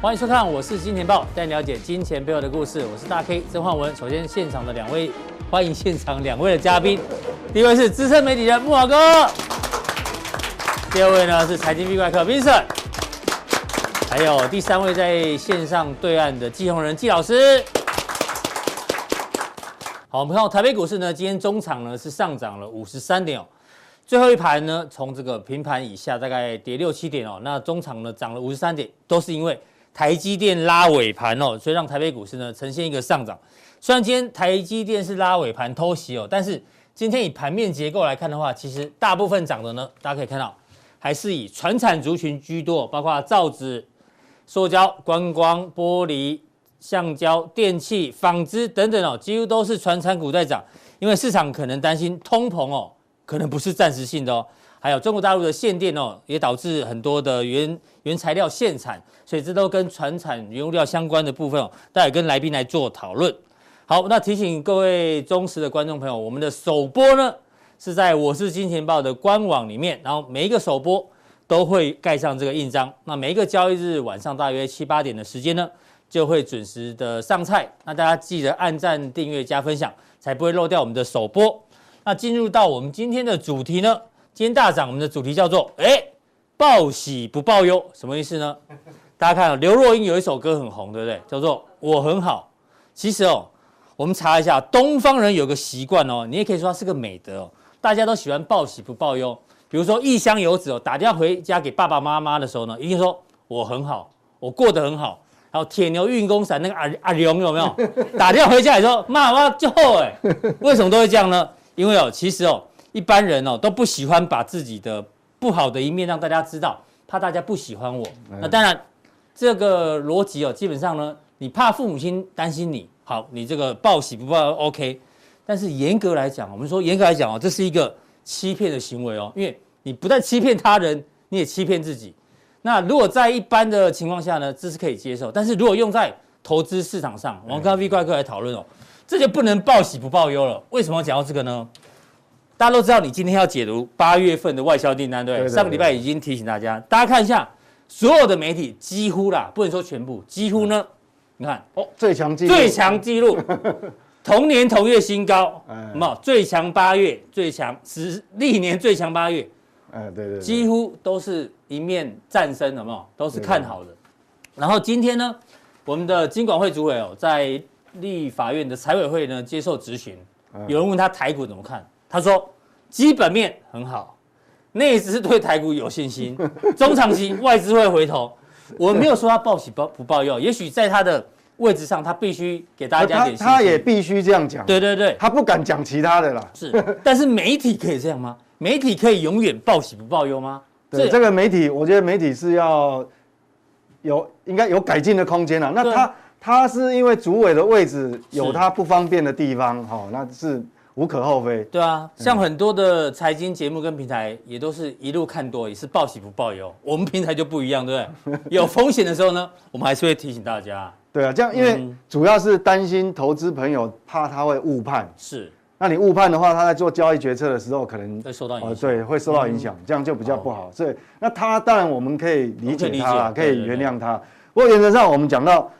欢迎收看，我是金钱豹，带你了解金钱背后的故事。我是大 K 曾焕文。首先，现场的两位，欢迎现场两位的嘉宾。第一位是资深媒体人木华哥，第二位呢是财经 V 怪客 Vincent，还有第三位在线上对岸的季鸿仁季老师。好，我们看到台北股市呢，今天中场呢是上涨了五十三点哦。最后一盘呢，从这个平盘以下大概跌六七点哦，那中场呢涨了五十三点，都是因为台积电拉尾盘哦，所以让台北股市呢呈现一个上涨。虽然今天台积电是拉尾盘偷袭哦，但是今天以盘面结构来看的话，其实大部分涨的呢，大家可以看到还是以传产族群居多，包括造纸、塑胶、观光、玻璃、橡胶、电器、纺织等等哦，几乎都是传产股在涨，因为市场可能担心通膨哦。可能不是暂时性的哦，还有中国大陆的限电哦，也导致很多的原原材料限产，所以这都跟传产原物料相关的部分哦，待会跟来宾来做讨论。好，那提醒各位忠实的观众朋友，我们的首播呢是在我是金钱豹的官网里面，然后每一个首播都会盖上这个印章，那每一个交易日晚上大约七八点的时间呢，就会准时的上菜，那大家记得按赞、订阅、加分享，才不会漏掉我们的首播。那进入到我们今天的主题呢？今天大涨，我们的主题叫做“哎，报喜不报忧”，什么意思呢？大家看，刘若英有一首歌很红，对不对？叫做《我很好》。其实哦，我们查一下，东方人有个习惯哦，你也可以说它是个美德哦。大家都喜欢报喜不报忧。比如说异乡游子哦，打电话回家给爸爸妈妈的时候呢，一定说我很好，我过得很好。然后铁牛运功伞那个阿阿龙有没有？打电话回家也说妈，我要救哎，为什么都会这样呢？因为哦，其实哦，一般人哦都不喜欢把自己的不好的一面让大家知道，怕大家不喜欢我。那当然，这个逻辑哦，基本上呢，你怕父母亲担心你，好，你这个报喜不报忧 OK。但是严格来讲，我们说严格来讲哦，这是一个欺骗的行为哦，因为你不但欺骗他人，你也欺骗自己。那如果在一般的情况下呢，这是可以接受。但是如果用在投资市场上，我们跟 V 怪客来讨论哦。这就不能报喜不报忧了。为什么讲到这个呢？大家都知道，你今天要解读八月份的外销订单，对不对？上个礼拜已经提醒大家，大家看一下，所有的媒体几乎啦，不能说全部，几乎呢，你看哦，最强记录，最强记录，同年同月新高，什么最强八月，最强十历年最强八月，哎，对对，几乎都是一面战声，有没有？都是看好的。然后今天呢，我们的金管会主委哦，在立法院的财委会呢，接受质询，有人问他台股怎么看，他说基本面很好，内资是对台股有信心，中长期外资会回头。我没有说他报喜不不报忧，也许在他的位置上，他必须给大家点信心，他也必须这样讲。对对对，他不敢讲其他的啦。是，但是媒体可以这样吗？媒体可以永远报喜不报忧吗？对，这个媒体，我觉得媒体是要有应该有改进的空间了。那他。他是因为主委的位置有他不方便的地方，哈，那是无可厚非。对啊，像很多的财经节目跟平台也都是一路看多，也是报喜不报忧。我们平台就不一样，对不对？有风险的时候呢，我们还是会提醒大家。对啊，这样因为主要是担心投资朋友怕他会误判。是，那你误判的话，他在做交易决策的时候可能会受到影响。对，会受到影响，这样就比较不好。所以，那他当然我们可以理解他，可以原谅他。不过原则上我们讲到。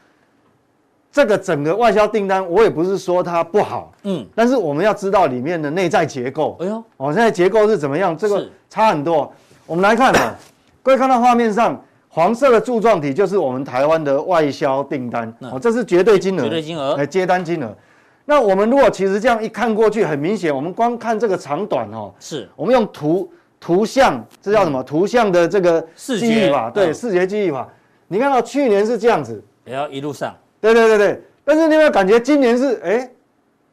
这个整个外销订单，我也不是说它不好，嗯，但是我们要知道里面的内在结构。哎呦，哦，现在结构是怎么样？这个差很多。我们来看啊，各位看到画面上黄色的柱状体就是我们台湾的外销订单，哦，这是绝对金额，绝对金额，哎，接单金额。那我们如果其实这样一看过去，很明显，我们光看这个长短哦，是我们用图图像，这叫什么？图像的这个记忆法，对，视觉记忆法。你看到去年是这样子，也要一路上。对对对对，但是你有没有感觉今年是哎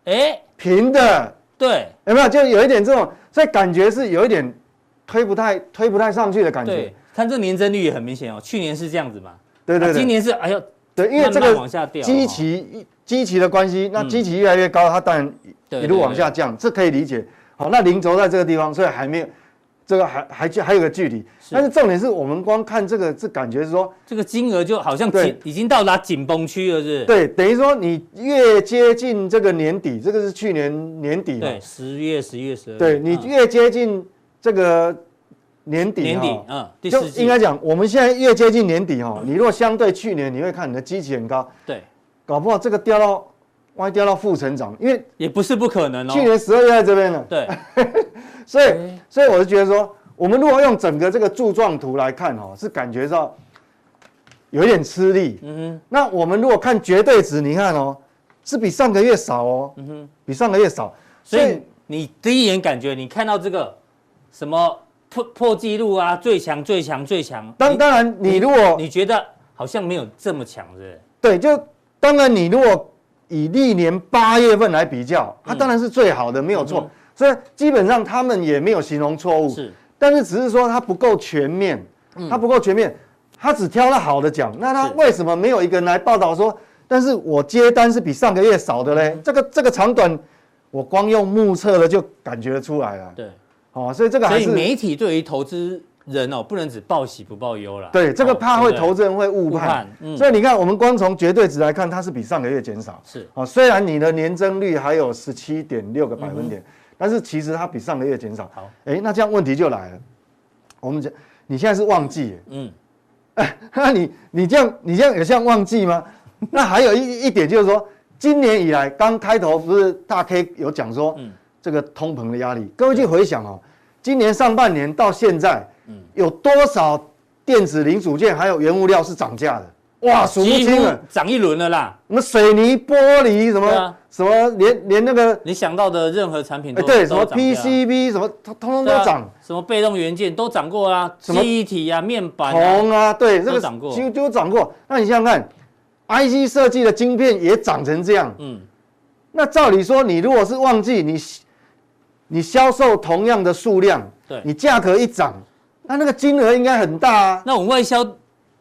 哎平的？对，有没有就有一点这种，所以感觉是有一点推不太推不太上去的感觉。对，看这年增率也很明显哦，去年是这样子嘛。对对对，今年是哎呦，对，因为这个基期基期的关系，那基期越来越高，它当然一路往下降，这可以理解。好，那零轴在这个地方，所以还没有。这个还还还有个距离，但是重点是我们光看这个，这感觉是说这个金额就好像紧，已经到达紧绷区了，是？对，等于说你越接近这个年底，这个是去年年底嘛？对，十月、十一月、十二月。对，你越接近这个年底，年底，嗯，就应该讲，我们现在越接近年底哈，你如果相对去年，你会看你的基期很高，对，搞不好这个掉到，万一掉到负成长，因为也不是不可能哦。去年十二月在这边了，对，所以所以我就觉得说，我们如果用整个这个柱状图来看哦，是感觉到有一点吃力，嗯哼。那我们如果看绝对值，你看哦，是比上个月少哦，嗯哼，比上个月少，所以你第一眼感觉，你看到这个什么？破破纪录啊！最强最强最强。当当然，你如果你觉得好像没有这么强，是不是？对，就当然你如果以历年八月份来比较，它当然是最好的，没有错。所以基本上他们也没有形容错误。是，但是只是说它不够全面，它不够全面，它只挑了好的讲。那它为什么没有一个人来报道说？但是我接单是比上个月少的嘞？这个这个长短，我光用目测了就感觉出来了。对。哦，所以这个还是媒体对于投资人哦，不能只报喜不报忧了。对，这个怕会投资人会误判。所以你看，我们光从绝对值来看，它是比上个月减少。是。哦，虽然你的年增率还有十七点六个百分点，但是其实它比上个月减少。好。哎，那这样问题就来了。我们讲，你现在是旺季。嗯。哎，那你你这样你这样也像旺季吗？那还有一一点就是说，今年以来刚开头不是大 K 有讲说，嗯。这个通膨的压力，各位去回想哦，今年上半年到现在，嗯有多少电子零组件还有原物料是涨价的？哇，数不清了，涨一轮了啦。什么水泥、玻璃，什么什么，连连那个你想到的任何产品都对，什么 PCB 什么，通通都涨。什么被动元件都涨过啊，记忆体啊、面板、铜啊，对，这个涨过，几乎都涨过。那你想想看，IC 设计的晶片也涨成这样，嗯，那照理说，你如果是旺季，你你销售同样的数量，对，你价格一涨，那那个金额应该很大啊。那我们外销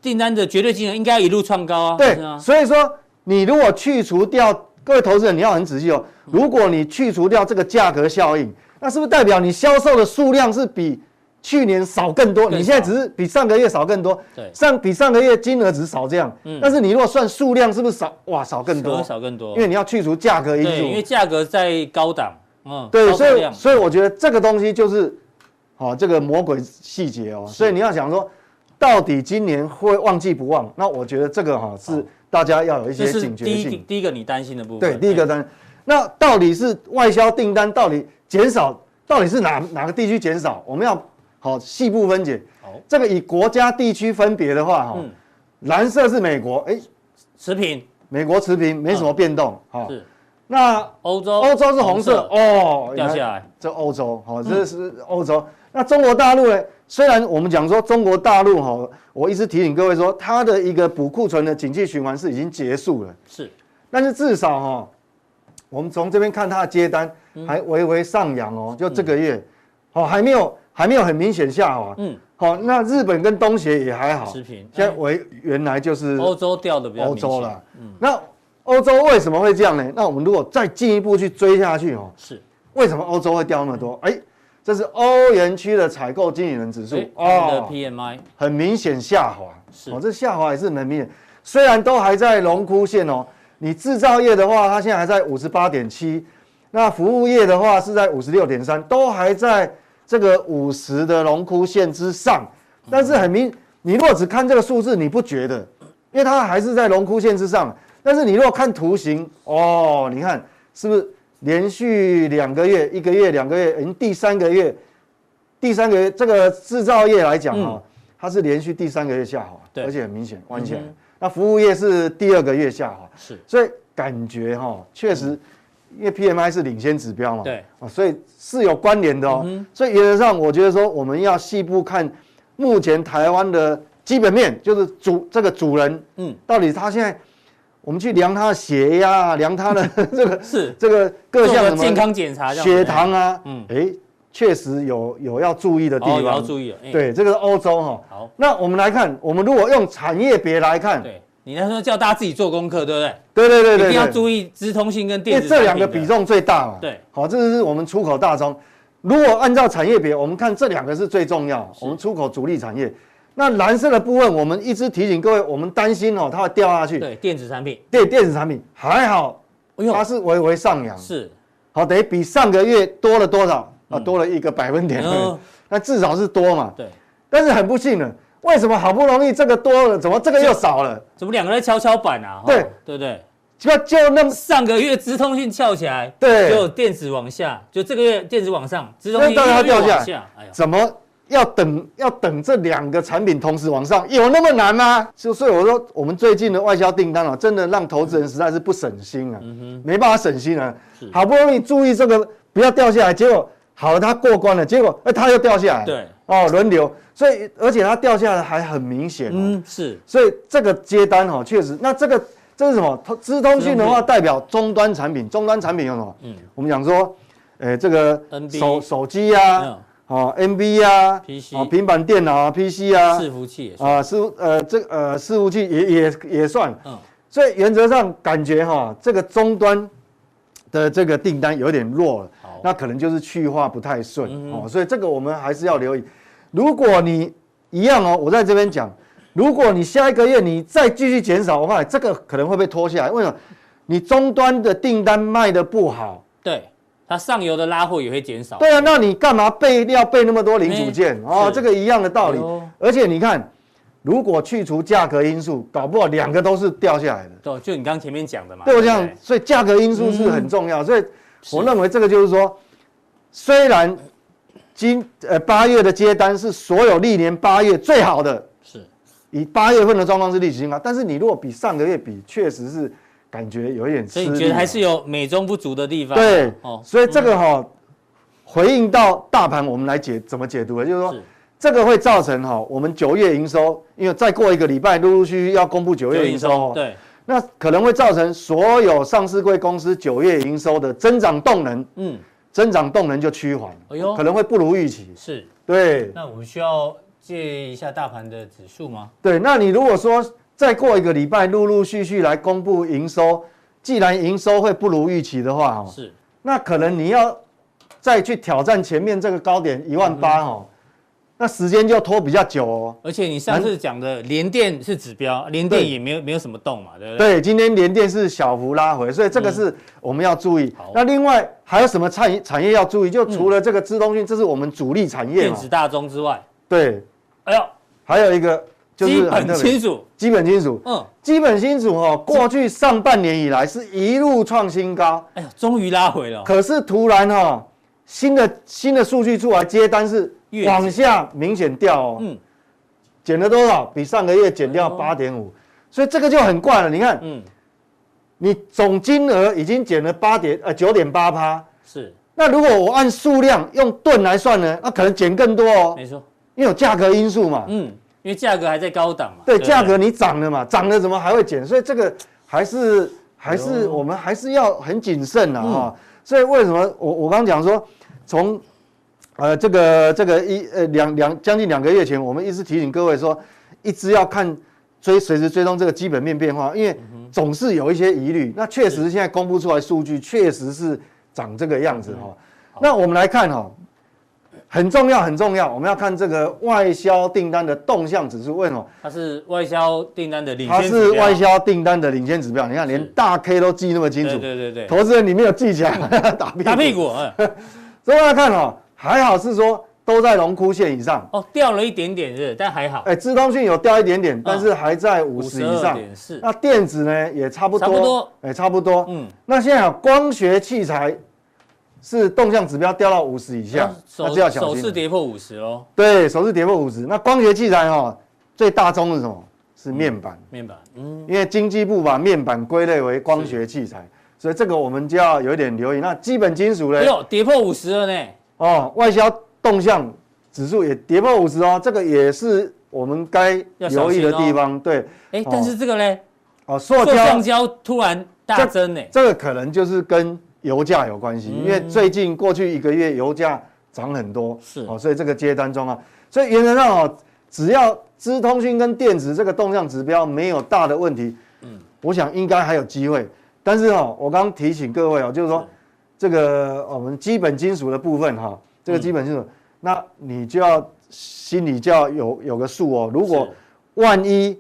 订单的绝对金额应该一路创高啊。对，所以说你如果去除掉，各位投资人你要很仔细哦。如果你去除掉这个价格效应，那是不是代表你销售的数量是比去年少更多？你现在只是比上个月少更多。对，上比上个月金额只是少这样。嗯。但是你如果算数量，是不是少？哇，少更多。少更多。因为你要去除价格因素。对，因为价格在高档。嗯，对，所以所以我觉得这个东西就是，好这个魔鬼细节哦。所以你要想说，到底今年会旺季不旺？那我觉得这个哈是大家要有一些警觉性。第一第一个你担心的部分。对，第一个单，那到底是外销订单到底减少，到底是哪哪个地区减少？我们要好细部分解。好，这个以国家地区分别的话哈，蓝色是美国，哎，持平，美国持平，没什么变动。好。那欧洲，欧洲是红色哦，掉下来。这欧洲，好，这是欧洲。那中国大陆呢？虽然我们讲说中国大陆哈，我一直提醒各位说，它的一个补库存的景气循环是已经结束了。是，但是至少哈，我们从这边看它的接单还微微上扬哦，就这个月，好，还没有还没有很明显下滑。嗯，好，那日本跟东协也还好，持平。现在为原来就是欧洲掉的比较。欧洲了，嗯，那。欧洲为什么会这样呢？那我们如果再进一步去追下去哦，是为什么欧洲会掉那么多？哎，这是欧元区的采购经理人指数哦，PMI 很明显下滑，是哦，这下滑也是很明显。虽然都还在荣枯线哦，你制造业的话，它现在还在五十八点七，那服务业的话是在五十六点三，都还在这个五十的荣枯线之上。但是很明，你如果只看这个数字，你不觉得？因为它还是在荣枯线之上。但是你如果看图形哦，你看是不是连续两个月、一个月、两个月，已经第三个月，第三个月这个制造业来讲哈、哦，它是连续第三个月下滑，对，而且很明显弯起来。那服务业是第二个月下滑，是，所以感觉哈、哦，确实，因为 PMI 是领先指标嘛，对，所以是有关联的哦。所以原则上，我觉得说我们要细部看目前台湾的基本面，就是主这个主人，嗯，到底他现在。我们去量他的血压，量他的 这个是这个各项什么健康检查，血糖啊，嗯，哎，确实有有要注意的地方，要注意。对，这个是欧洲哈。好，那我们来看，我们如果用产业别来看，对，你那时候叫大家自己做功课，对不对？对对对对，一定要注意资通信跟电子，这两个比重最大嘛。对，好，这是我们出口大宗。如果按照产业别，我们看这两个是最重要，我们出口主力产业。那蓝色的部分，我们一直提醒各位，我们担心哦，它会掉下去。对，电子产品。对，电子产品还好，它是微微上扬。是，好，等于比上个月多了多少？啊，多了一个百分点。那至少是多嘛。对。但是很不幸的，为什么好不容易这个多了，怎么这个又少了？怎么两个人跷跷板啊？对对不对？就就那么上个月资通讯翘起来，对，就电子往下，就这个月电子往上，资通讯又掉下来，哎呀，怎么要等要等这两个产品同时往上，有那么难吗？就所以我说，我们最近的外销订单啊，真的让投资人实在是不省心啊，没办法省心啊，好不容易注意这个不要掉下来，结果好了，它过关了，结果哎，它又掉下来，对，哦，轮流，所以而且它掉下来还很明显，嗯，是，所以这个接单哈，确实，那这个。这是什么？资通讯的话，代表终端产品。终端产品有什么？嗯，我们讲说，诶，这个手手机呀，哦，NB 啊，PC，哦，平板电脑啊，PC 啊，伺服器也算啊，伺呃，这呃，伺服器也也也算。嗯，所以原则上感觉哈，这个终端的这个订单有点弱了。好，那可能就是去化不太顺哦，所以这个我们还是要留意。如果你一样哦，我在这边讲。如果你下一个月你再继续减少的话，这个可能会被拖下来。为什么？你终端的订单卖的不好，对，它上游的拉货也会减少。对啊，那你干嘛备料备那么多零组件？哦，这个一样的道理。而且你看，如果去除价格因素，搞不好两个都是掉下来的。对，就你刚前面讲的嘛。对，我这样，所以价格因素是很重要。所以我认为这个就是说，虽然今呃八月的接单是所有历年八月最好的。是以八月份的状况是历史新高，但是你如果比上个月比，确实是感觉有一点吃力。所以你觉得还是有美中不足的地方。对，哦，所以这个哈、哦，回应到大盘，我们来解怎么解读呢？就是说，这个会造成哈，我们九月营收，因为再过一个礼拜，陆陆续续要公布九月营收，对，那可能会造成所有上市柜公司九月营收的增长动能，嗯，增长动能就趋缓，哎呦，可能会不如预期。是，对。那我们需要。借一下大盘的指数吗？对，那你如果说再过一个礼拜，陆陆续续来公布营收，既然营收会不如预期的话，哦，是，那可能你要再去挑战前面这个高点一万八，哦，那时间就拖比较久哦。而且你上次讲的联电是指标，联电也没有没有什么动嘛，对不对？对，今天联电是小幅拉回，所以这个是我们要注意。嗯、那另外还有什么产业产业要注意？就除了这个资通讯，这是我们主力产业，电子大宗之外，对。哎呦，还有一个就是基本金属，基本清楚，嗯，基本清楚哦，过去上半年以来是一路创新高，哎呀，终于拉回了。可是突然哈，新的新的数据出来，接单是往下明显掉哦，嗯，减了多少？比上个月减掉八点五，所以这个就很怪了。你看，嗯，你总金额已经减了八点呃九点八趴，是。那如果我按数量用吨来算呢？那可能减更多哦。没错。因为有价格因素嘛，嗯，因为价格还在高档嘛，对，价格你涨了嘛，涨了怎么还会减？所以这个还是还是我们还是要很谨慎的哈。所以为什么我我刚刚讲说，从呃这个这个一呃两两将近两个月前，我们一直提醒各位说，一直要看追随时追踪这个基本面变化，因为总是有一些疑虑。那确实现在公布出来数据确实是长这个样子哈。那我们来看哈。很重要，很重要。我们要看这个外销订单的动向指数，为什么？它是外销订单的领先。它是外销订单的领先指标。你看，连大 K 都记那么清楚。对对对。投资人你没有记起来，打屁股。打屁股。所以大家看哦，还好是说都在龙枯线以上。哦，掉了一点点是，但还好。哎，资通讯有掉一点点，但是还在五十以上。是。那电子呢，也差不多。差不多。哎，差不多。嗯。那现在光学器材。是动向指标掉到五十以下，那就要小心。首次跌破五十哦。对，首次跌破五十。那光学器材哈，最大宗是什么？是面板。面板，嗯。因为经济部把面板归类为光学器材，所以这个我们就要有一点留意。那基本金属呢？哎呦，跌破五十了呢。哦，外销动向指数也跌破五十哦，这个也是我们该留意的地方。对。哎，但是这个呢？哦，塑胶突然大增呢。这个可能就是跟。油价有关系，因为最近过去一个月油价涨很多，是哦，所以这个接单中啊，所以原则上哦，只要资通讯跟电子这个动向指标没有大的问题，嗯，我想应该还有机会。但是哦，我刚刚提醒各位哦，就是说这个我们基本金属的部分哈，这个基本金属，那你就要心里就要有有个数哦。如果万一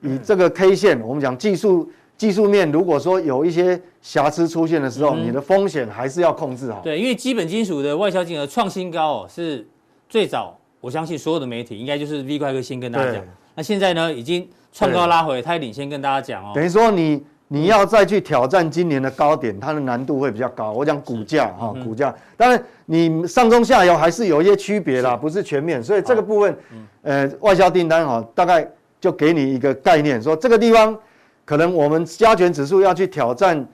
以这个 K 线，我们讲技术。技术面如果说有一些瑕疵出现的时候，嗯、你的风险还是要控制好。对，因为基本金属的外销金额创新高哦，是最早我相信所有的媒体应该就是 V 怪哥先跟大家讲。那现在呢，已经创高拉回，他也领先跟大家讲哦。等于说你你要再去挑战今年的高点，它的难度会比较高。我讲股价哈，股价，当然你上中下游还是有一些区别啦，不是全面。所以这个部分，呃，外销订单哈，大概就给你一个概念，说这个地方可能我们加权指数要去挑战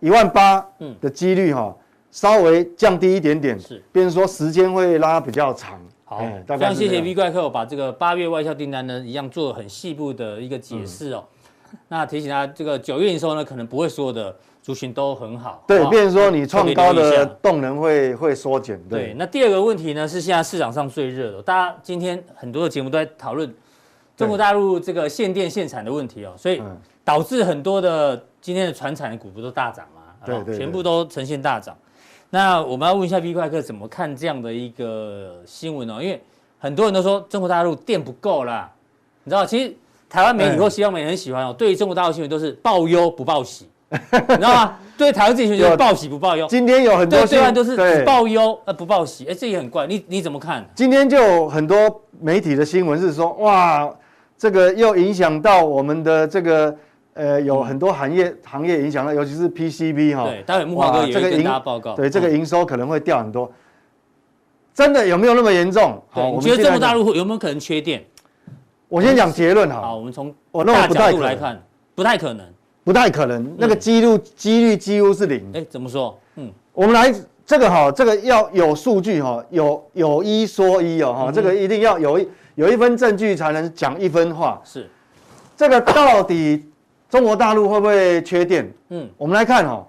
一万八的几率哈。稍微降低一点点，是，变成说时间会拉比较长。好，非常谢谢 V 怪客把这个八月外销订单呢，一样做很细部的一个解释哦。嗯、那提醒他，这个九月营收呢，可能不会所有的族群都很好。对，变成说你创高的动能会会缩减。对，对，那第二个问题呢，是现在市场上最热的，大家今天很多的节目都在讨论中国大陆这个限电限产的问题哦，所以导致很多的今天的船产的股不都大涨嘛？对对，全部都呈现大涨。那我们要问一下 V 怪客怎么看这样的一个新闻哦？因为很多人都说中国大陆电不够啦，你知道，其实台湾媒体或西方媒体很喜欢哦，对于中国大陆新闻都是报忧不报喜，你知道吗？对台湾自己新闻就是报喜不报忧。今天有很多对岸都是只报忧而不报喜，哎，这也很怪。你你怎么看？今天就有很多媒体的新闻是说，哇，这个又影响到我们的这个。呃，有很多行业行业影响了，尤其是 PCB 哈。对，待会木华哥也会跟大家报告。对，这个营收可能会掉很多。真的有没有那么严重？好，我觉得中国大陆有没有可能缺电？我先讲结论哈。好，我们从大角度来看，不太可能，不太可能。那个几率几率几乎是零。哎，怎么说？嗯，我们来这个哈，这个要有数据哈，有有一说一哦哈，这个一定要有一有一分证据才能讲一分话。是，这个到底？中国大陆会不会缺电？嗯，我们来看哈，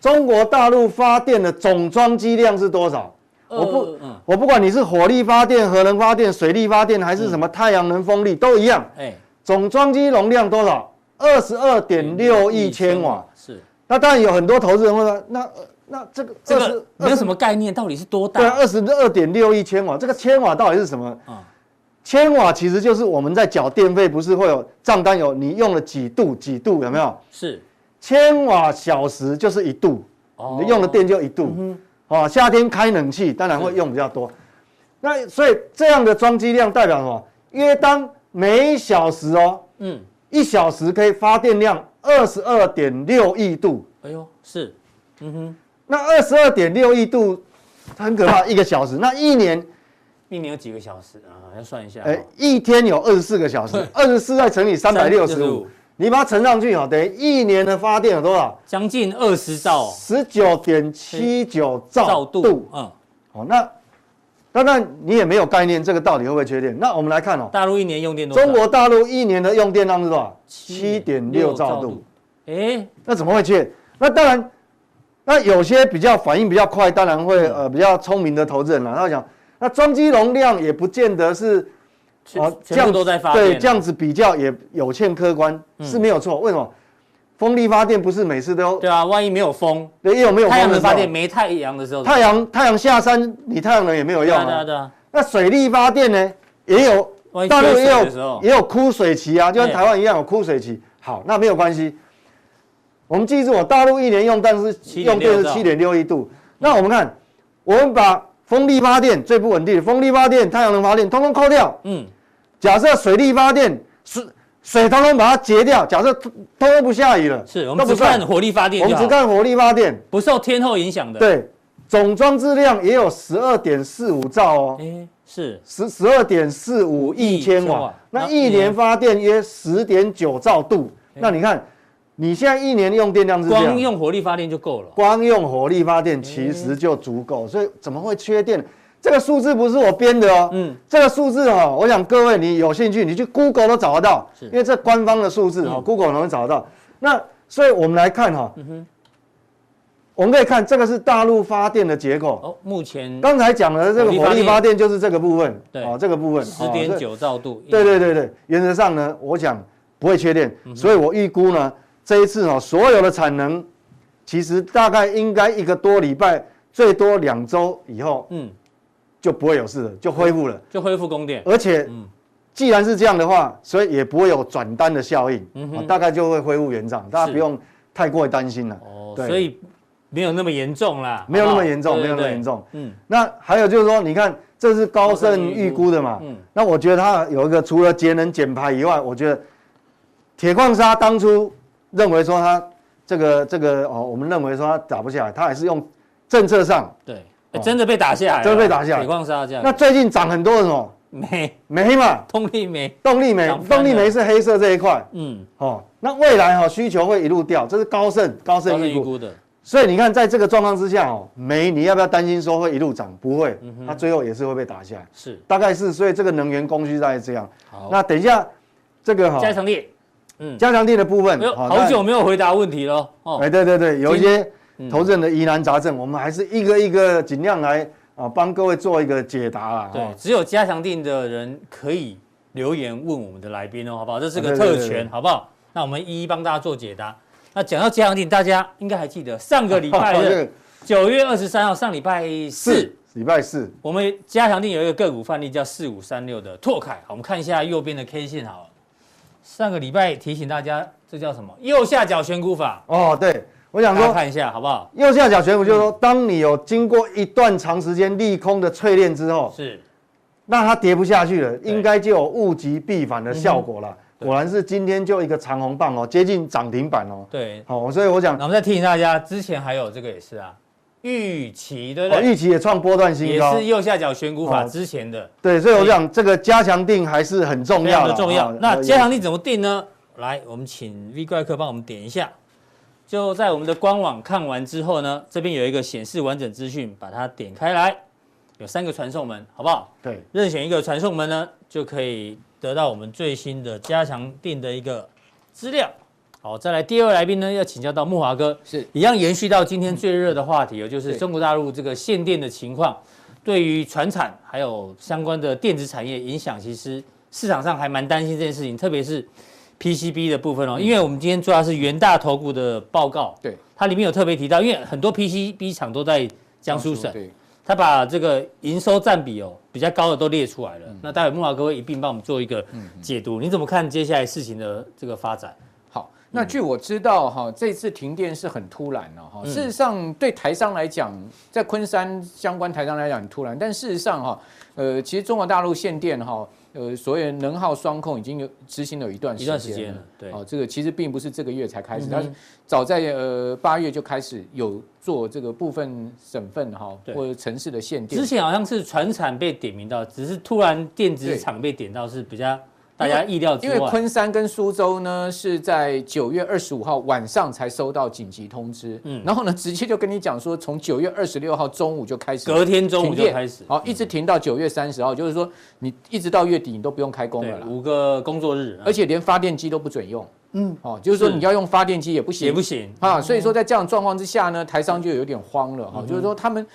中国大陆发电的总装机量是多少？我不，我不管你是火力发电、核能发电、水力发电，还是什么太阳能、风力，都一样。哎，总装机容量多少？二十二点六亿千瓦。是。那当然有很多投资人会说，那那这个这个没有什么概念，到底是多大？对，二十二点六亿千瓦，这个千瓦到底是什么？千瓦其实就是我们在缴电费，不是会有账单有你用了几度几度有没有？是，千瓦小时就是一度，你用的电就一度。哦，夏天开冷气当然会用比较多。那所以这样的装机量代表什么？约当每小时哦，嗯，一小时可以发电量二十二点六亿度。哎呦，是，嗯哼，那二十二点六亿度很可怕，一个小时，那一年。一年有几个小时啊？要算一下。哎，一天有二十四个小时，二十四再乘以三百六十五，你把它乘上去啊，等于一年的发电有多少？将近二十兆，十九点七九兆度。嗯，好，那当然你也没有概念，这个到底会不会缺电？那我们来看哦，大陆一年用电多少？中国大陆一年的用电量是多少？七点六兆度。哎，那怎么会缺？那当然，那有些比较反应比较快，当然会呃比较聪明的投资人了，他讲。那装机容量也不见得是，哦，这样都在发电。对，这样子比较也有欠客观，是没有错。为什么？风力发电不是每次都？对啊，万一没有风，对，又没有风。太阳能发电没太阳的时候，太阳太阳下山，你太阳能也没有用啊。对啊对啊。那水力发电呢？也有，大陆也有也有枯水期啊，就跟台湾一样有枯水期。好，那没有关系。我们记住，我大陆一年用但是用电是七点六亿度。那我们看，我们把。风力发电最不稳定，风力发电、太阳能发电通通扣掉。嗯，假设水力发电，水水通通把它截掉。假设通通不下雨了，是我们只看火力发电，我们只看火力发电，不受天候影响的。对，总装置量也有十二点四五兆哦。哎，是十十二点四五亿千瓦，那一年发电约十点九兆度。那你看。你现在一年用电量是光用火力发电就够了，光用火力发电其实就足够，所以怎么会缺电？这个数字不是我编的哦，嗯，这个数字哈，我想各位你有兴趣，你去 Google 都找得到，因为这官方的数字哈，Google 能找得到。那所以我们来看哈，我们可以看这个是大陆发电的结构。哦，目前刚才讲的这个火力发电。就是这个部分，对，哦，这个部分十点九兆度，对对对对，原则上呢，我想不会缺电，所以我预估呢。这一次哦，所有的产能，其实大概应该一个多礼拜，最多两周以后，嗯，就不会有事了，就恢复了，就恢复供电。而且，嗯，既然是这样的话，所以也不会有转单的效应，嗯，大概就会恢复原状，大家不用太过于担心了。哦，对，所以没有那么严重啦，没有那么严重，没有那么严重。嗯，那还有就是说，你看这是高盛预估的嘛。嗯。那我觉得它有一个除了节能减排以外，我觉得铁矿砂当初认为说它这个这个哦，我们认为说它打不下来，它还是用政策上对，真的被打下来，真的被打下来。铁矿砂这样。那最近涨很多的什么？煤煤嘛，动力煤，动力煤，动力煤是黑色这一块。嗯。哦，那未来哈需求会一路掉，这是高盛高盛预估的。所以你看，在这个状况之下哦，煤你要不要担心说会一路涨？不会，它最后也是会被打下来。是，大概是，所以这个能源供需大概这样。好，那等一下这个哈，加强錠，嗯，加强定的部分，好久没有回答问题了。哦，哎，对对对，有一些投资人的疑难杂症，我们还是一个一个尽量来啊，帮各位做一个解答啦。对，只有加强定的人可以留言问我们的来宾哦，好不好？这是个特权，好不好？那我们一一帮大家做解答。那讲到加强定，大家应该还记得上个礼拜的 九月二十三号，上礼拜四，礼拜四，我们加强定有一个个股范例叫四五三六的拓凯，我们看一下右边的 K 线好了。上个礼拜提醒大家，这叫什么？右下角选股法。哦，对，我想说看一下好不好？右下角选股就是说，当你有经过一段长时间利空的淬炼之后，是，那它跌不下去了，应该就有物极必反的效果了。果然是今天就一个长红棒哦，接近涨停板哦。对，好，所以我讲，那我们再提醒大家，之前还有这个也是啊，预期对不对？预期也创波段新高，也是右下角选股法之前的。对，所以我想这个加强定还是很重要的，重要。那加强定怎么定呢？来，我们请 V 怪客帮我们点一下，就在我们的官网看完之后呢，这边有一个显示完整资讯，把它点开来，有三个传送门，好不好？对，任选一个传送门呢，就可以。得到我们最新的加强定的一个资料。好，再来第二位来宾呢，要请教到木华哥，是。一样延续到今天最热的话题，也就是中国大陆这个限电的情况，对于传产还有相关的电子产业影响，其实市场上还蛮担心这件事情，特别是 PCB 的部分哦，因为我们今天主要是元大投顾的报告，对，它里面有特别提到，因为很多 PCB 厂都在江苏省。对。他把这个营收占比哦比较高的都列出来了，嗯、那待会木华哥会一并帮我们做一个解读。嗯嗯、你怎么看接下来事情的这个发展？好，那据我知道哈，这次停电是很突然的哈。事实上，对台商来讲，在昆山相关台商来讲很突然，但事实上哈，呃，其实中国大陆限电哈。呃，所谓能耗双控已经有执行了有一段时间了，时间了，对，哦，这个其实并不是这个月才开始，它是早在呃八月就开始有做这个部分省份哈或者城市的限电。之前好像是船产被点名到，只是突然电子厂被点到是比较。大家意料之外，因为昆山跟苏州呢是在九月二十五号晚上才收到紧急通知，嗯，然后呢直接就跟你讲说，从九月二十六号中午就开始，隔天中午就开始，好，一直停到九月三十号，就是说你一直到月底你都不用开工了，五个工作日，而且连发电机都不准用，嗯，哦，就是说你要用发电机也不行，也不行。啊，所以说在这样状况之下呢，台商就有点慌了哈，就是说他们。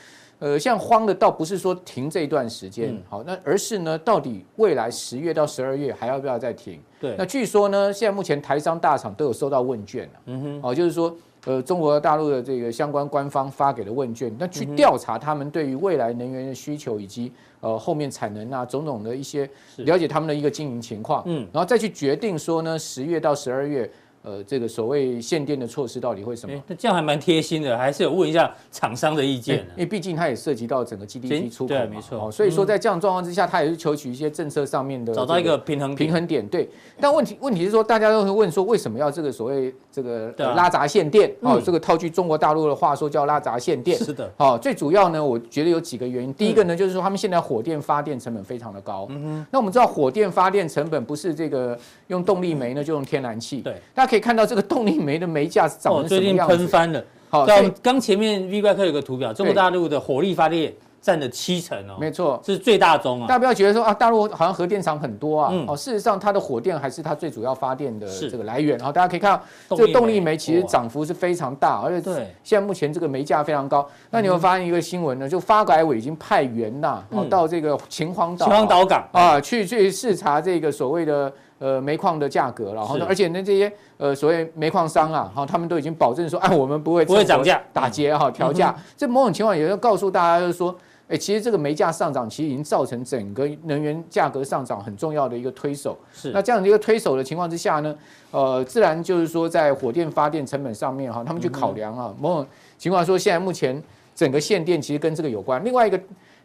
呃，像慌的倒不是说停这一段时间，好，那而是呢，到底未来十月到十二月还要不要再停？对，那据说呢，现在目前台商大厂都有收到问卷了，嗯哼，哦，就是说，呃，中国大陆的这个相关官方发给的问卷，那去调查他们对于未来能源的需求以及呃后面产能啊种种的一些了解他们的一个经营情况，嗯，然后再去决定说呢，十月到十二月。呃，这个所谓限电的措施到底会什么？那这样还蛮贴心的，还是有问一下厂商的意见。因为毕竟它也涉及到整个 GDP 出口嘛，没错。所以说在这样状况之下，它也是求取一些政策上面的找到一个平衡平衡点。对，但问题问题是说，大家都会问说，为什么要这个所谓这个拉闸限电？哦，这个套句中国大陆的话说叫拉闸限电。是的。哦，最主要呢，我觉得有几个原因。第一个呢，就是说他们现在火电发电成本非常的高。嗯哼。那我们知道火电发电成本不是这个用动力煤呢，就用天然气。对。大家可以看到这个动力。煤的煤价是涨成什么样子？最近喷翻了。好，刚刚前面 V 怪客有个图表，中国大陆的火力发电占了七成哦。没错，是最大宗啊。大家不要觉得说啊，大陆好像核电厂很多啊。哦，事实上它的火电还是它最主要发电的这个来源。然后大家可以看到，这个动力煤其实涨幅是非常大，而且对现在目前这个煤价非常高。那你会发现一个新闻呢，就发改委已经派员呐，到这个秦皇岛、秦皇岛港啊，去去视察这个所谓的。呃，煤矿的价格，然后呢，而且呢，这些呃所谓煤矿商啊，哈，他们都已经保证说，哎，我们不会不会涨价、打劫哈、调价。这某种情况也要告诉大家，就是说，哎，其实这个煤价上涨，其实已经造成整个能源价格上涨很重要的一个推手。是。那这样的一个推手的情况之下呢，呃，自然就是说，在火电发电成本上面哈，他们去考量啊，某种情况说，现在目前整个限电其实跟这个有关。另外一个。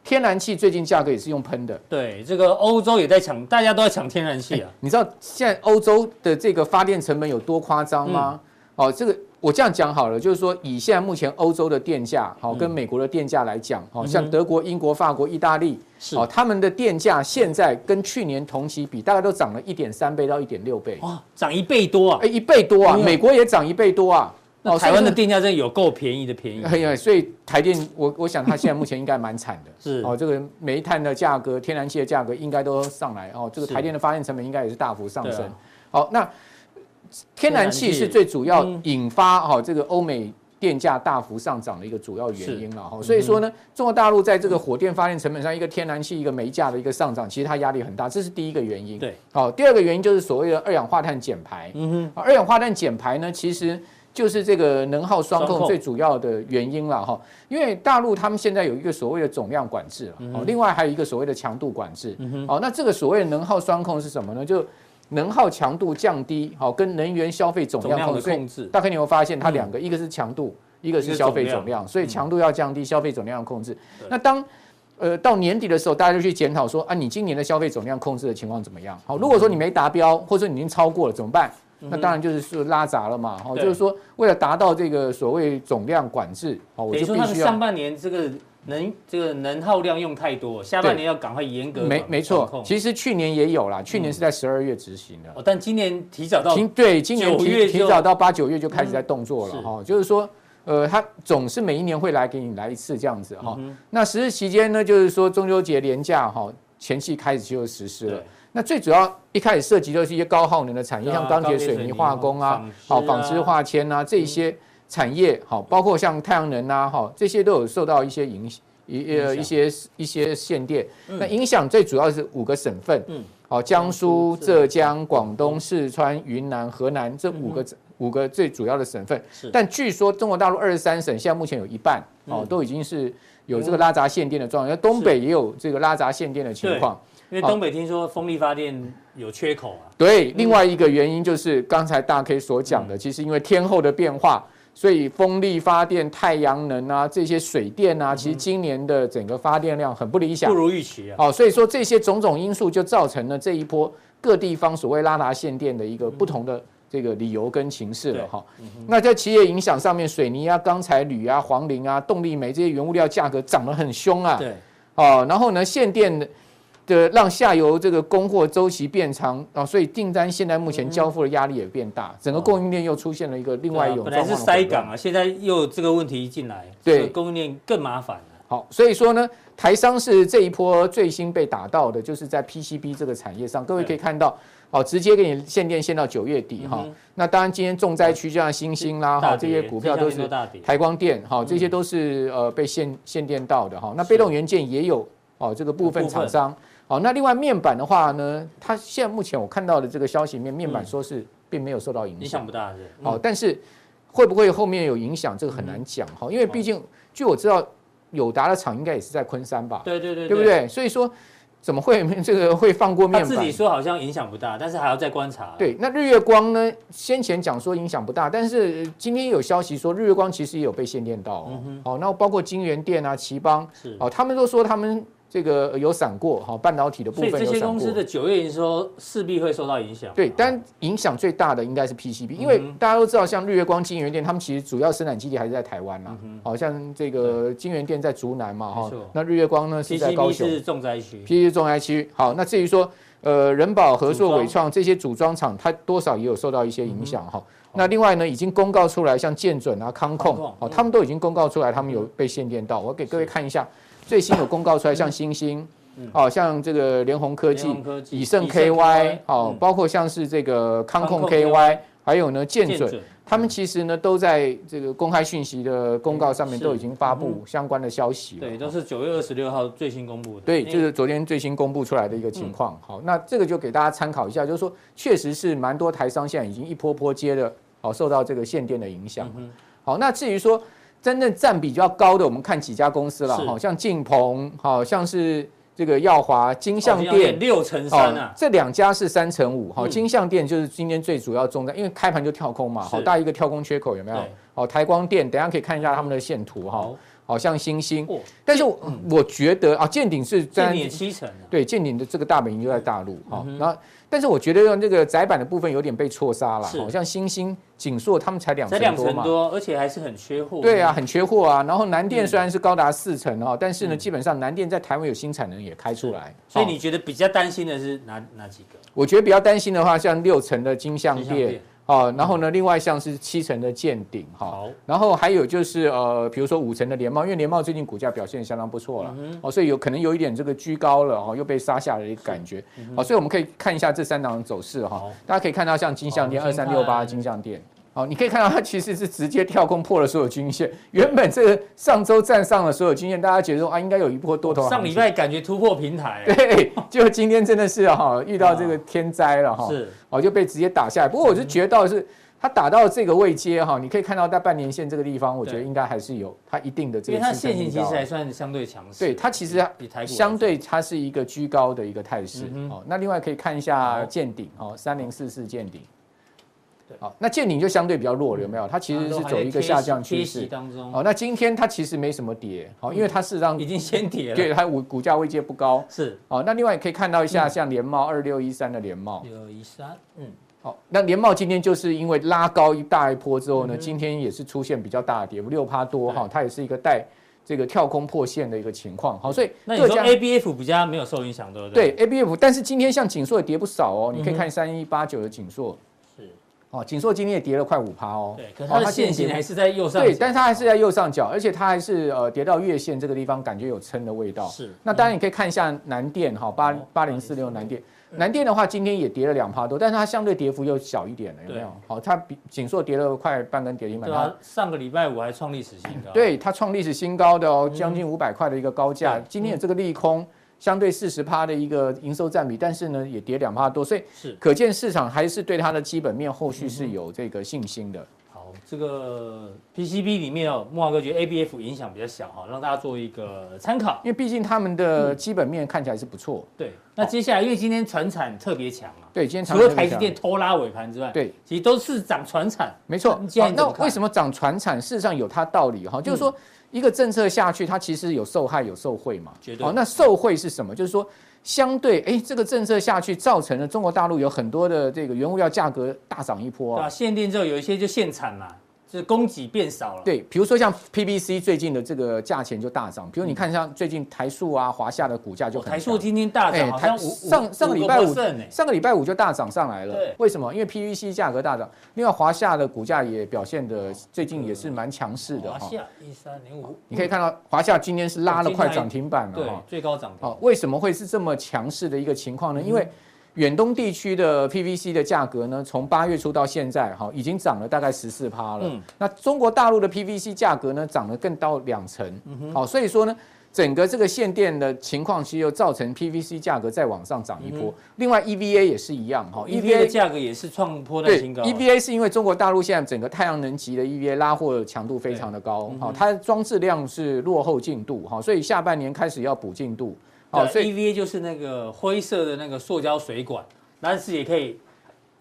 天然气最近价格也是用喷的。对，这个欧洲也在抢，大家都在抢天然气啊。你知道现在欧洲的这个发电成本有多夸张吗？嗯、哦，这个。我这样讲好了，就是说，以现在目前欧洲的电价，好跟美国的电价来讲，好像德国、英国、法国、意大利，好，他们的电价现在跟去年同期比，大概都涨了一点三倍到一点六倍。哇，涨一倍多啊！哎，一倍多啊！美国也涨一倍多啊！那台湾的电价真的有够便宜的便宜。哎呀，所以台电，我我想它现在目前应该蛮惨的。是哦，这个煤炭的价格、天然气的价格应该都上来哦，这个台电的发电成本应该也是大幅上升。好，那。天然气是最主要引发哈这个欧美电价大幅上涨的一个主要原因了哈，所以说呢，中国大陆在这个火电发电成本上，一个天然气一个煤价的一个上涨，其实它压力很大，这是第一个原因。对，好，第二个原因就是所谓的二氧化碳减排。嗯。哼，二氧化碳减排呢，其实就是这个能耗双控最主要的原因了哈，因为大陆他们现在有一个所谓的总量管制了，哦，另外还有一个所谓的强度管制。嗯哼，好，那这个所谓的能耗双控是什么呢？就能耗强度降低，好，跟能源消费总量控制。大概你会发现，它两个，一个是强度，一个是消费总量。所以强度要降低，消费总量要控制。那当呃到年底的时候，大家就去检讨说啊，你今年的消费总量控制的情况怎么样？好，如果说你没达标，或者说你已经超过了，怎么办？那当然就是说拉闸了嘛。好，就是说为了达到这个所谓总量管制，好，我就必须要上半年这个。能这个能耗量用太多，下半年要赶快严格没没错，其实去年也有啦，去年是在十二月执行的，哦，但今年提早到对，今年提提早到八九月就开始在动作了哈，就是说，呃，它总是每一年会来给你来一次这样子哈。那实施期间呢，就是说中秋节连假哈前期开始就实施了。那最主要一开始涉及的是一些高耗能的产业，像钢铁、水泥、化工啊，好纺织、化纤啊这些。产业好，包括像太阳能啊，哈，这些都有受到一些影响，一呃一些一些限电。那影响最主要是五个省份，嗯，好，江苏、浙江、广东、四川、云南、河南这五个五个最主要的省份。但据说中国大陆二十三省现在目前有一半哦，都已经是有这个拉闸限电的状况，东北也有这个拉闸限电的情况。因为东北听说风力发电有缺口啊。对，另外一个原因就是刚才大 K 所讲的，其实因为天候的变化。所以风力发电、太阳能啊，这些水电啊，其实今年的整个发电量很不理想，不如预期啊。哦，所以说这些种种因素就造成了这一波各地方所谓拉闸限电的一个不同的这个理由跟形式了哈。那在企业影响上面，水泥啊、钢材、铝啊、黄磷啊、动力煤这些原物料价格涨得很凶啊。对。哦，然后呢，限电的让下游这个供货周期变长啊，所以订单现在目前交付的压力也变大，整个供应链又出现了一个另外一种状来是塞港啊，现在又这个问题一进来，对供应链更麻烦了。好，所以说呢，台商是这一波最新被打到的，就是在 PCB 这个产业上，各位可以看到，哦，直接给你限电限到九月底哈。那当然今天重灾区就像欣兴啦哈，这些股票都是台光电哈，这些都是呃被限限电到的哈。那被动元件也有哦，这个部分厂商。好，那另外面板的话呢，它现在目前我看到的这个消息面，面板说是并没有受到影响，影响不大是。好，但是会不会后面有影响，这个很难讲哈，因为毕竟据我知道，友达的厂应该也是在昆山吧？对对对，对不对？所以说怎么会这个会放过面板？他自己说好像影响不大，但是还要再观察。对，那日月光呢？先前讲说影响不大，但是今天有消息说日月光其实也有被限电到。好，那包括金源电啊、奇邦，是，哦，他们都说他们。这个有闪过哈，半导体的部分有闪过。这些公司的九月营收势必会受到影响。对，但影响最大的应该是 PCB，因为大家都知道，像日月光、金元店，他们其实主要生产基地还是在台湾呐。好像这个京元店在竹南嘛哈，那日月光呢是在高雄。PCB 是重灾区。PCB 重灾区。好，那至于说呃人保、合作、伟创这些组装厂，它多少也有受到一些影响哈。那另外呢，已经公告出来，像建准啊、康控，哦，他们都已经公告出来，他们有被限电到。我给各位看一下。最新有公告出来，像星星，哦，像这个联鋐科技、以盛 KY，哦，包括像是这个康控 KY，还有呢建准，他们其实呢都在这个公开讯息的公告上面都已经发布相关的消息了。对，都是九月二十六号最新公布的。对，就是昨天最新公布出来的一个情况。好，那这个就给大家参考一下，就是说确实是蛮多台商现在已经一波波接的，好受到这个限电的影响。好，那至于说。真正占比较高的，我们看几家公司了，好像晋鹏，好像是这个耀华、金象店六成三啊，这两家是三成五，好，金象店就是今天最主要重在，因为开盘就跳空嘛，好大一个跳空缺口有没有？好，台光电，等下可以看一下他们的线图哈，好像星星，但是我觉得啊，建鼎是在七成，对，建鼎的这个大本营就在大陆哈，然后。但是我觉得用这个窄板的部分有点被错杀了，好像星星、锦硕他们才两成多嘛，两成多，而且还是很缺货。对啊，很缺货啊。然后南电虽然是高达四成哦，但是呢，基本上南电在台湾有新产能也开出来。所以你觉得比较担心的是哪哪几个？我觉得比较担心的话，像六成的金相电。哦，然后呢，另外像是七成的见顶，哈，然后还有就是呃，比如说五成的联茂，因为联茂最近股价表现相当不错了，哦，所以有可能有一点这个居高了，哦，又被杀下来的一感觉，好，所以我们可以看一下这三档的走势，哈，大家可以看到像金像店二三六八金像电。哦，你可以看到它其实是直接跳空破了所有均线。原本这个上周站上了所有均线，大家觉得说啊，应该有一波多头。上礼拜感觉突破平台，对，就今天真的是哈遇到这个天灾了哈，是哦就被直接打下来。不过我是觉得是它打到这个位阶哈，你可以看到在半年线这个地方，我觉得应该还是有它一定的这个。因为它线型其实还算相对强势。对，它其实相对它是一个居高的一个态势。哦，那另外可以看一下见顶哦，三零四四健鼎。好，那建鼎就相对比较弱了，有没有？它其实是走一个下降趋势当中。哦，那今天它其实没什么跌，好，因为它事实上已经先跌了，对，它股股价位阶不高。是，好，那另外也可以看到一下，像联茂二六一三的联茂。六一三，嗯，好，那联茂今天就是因为拉高一大一波之后呢，今天也是出现比较大的跌幅，六趴多哈，它也是一个带这个跳空破线的一个情况。好，所以那你说 ABF 比较没有受影响，对不对？对，ABF，但是今天像景硕也跌不少哦，你可以看三一八九的景硕。哦，景硕今天也跌了快五趴哦。对，可是它的线型还是在右上角。对，但是它还是在右上角，而且它还是呃跌到月线这个地方，感觉有撑的味道。是。那当然你可以看一下南电哈，八八零四六南电，南电的话今天也跌了两趴多，但是它相对跌幅又小一点了，有没有？好，它比景硕跌了快半根跌停板。它上个礼拜五还创历史新高。对，它创历史新高的哦，将近五百块的一个高价，今天有这个利空。相对四十趴的一个营收占比，但是呢也跌两趴多，所以是可见市场还是对它的基本面后续是有这个信心的。好，这个 PCB 里面哦，木华哥觉得 ABF 影响比较小哈，让大家做一个参考。因为毕竟他们的基本面看起来是不错。对，那接下来因为今天船产特别强啊，对，今天除了台积电拖拉尾盘之外，对，其实都是涨船产。没错。那为什么涨船产？事实上有它道理哈，就是说。一个政策下去，它其实有受害有受贿嘛？绝对。好，那受贿是什么？就是说，相对哎，这个政策下去，造成了中国大陆有很多的这个原物料价格大涨一波啊。限定之后有一些就限产嘛。是供给变少了，对，比如说像 PVC 最近的这个价钱就大涨，比如你看像最近台塑啊、华夏的股价就很台塑今天大涨，台上上个礼拜五上个礼拜五就大涨上来了，为什么？因为 PVC 价格大涨，另外华夏的股价也表现的最近也是蛮强势的哈。华夏一三零五，你可以看到华夏今天是拉了快涨停板了哈，最高涨停。哦，为什么会是这么强势的一个情况呢？因为远东地区的 PVC 的价格呢，从八月初到现在，哈，已经涨了大概十四趴了。嗯，那中国大陆的 PVC 价格呢，涨了更到两成。嗯，好，所以说呢，整个这个限电的情况，其实又造成 PVC 价格再往上涨一波。另外，EVA 也是一样，哈，EVA 的价格也是创波段新高。EVA 是因为中国大陆现在整个太阳能级的 EVA 拉货强度非常的高，好，它的装置量是落后进度，哈，所以下半年开始要补进度。哦，所以 EVA 就是那个灰色的那个塑胶水管，但是也可以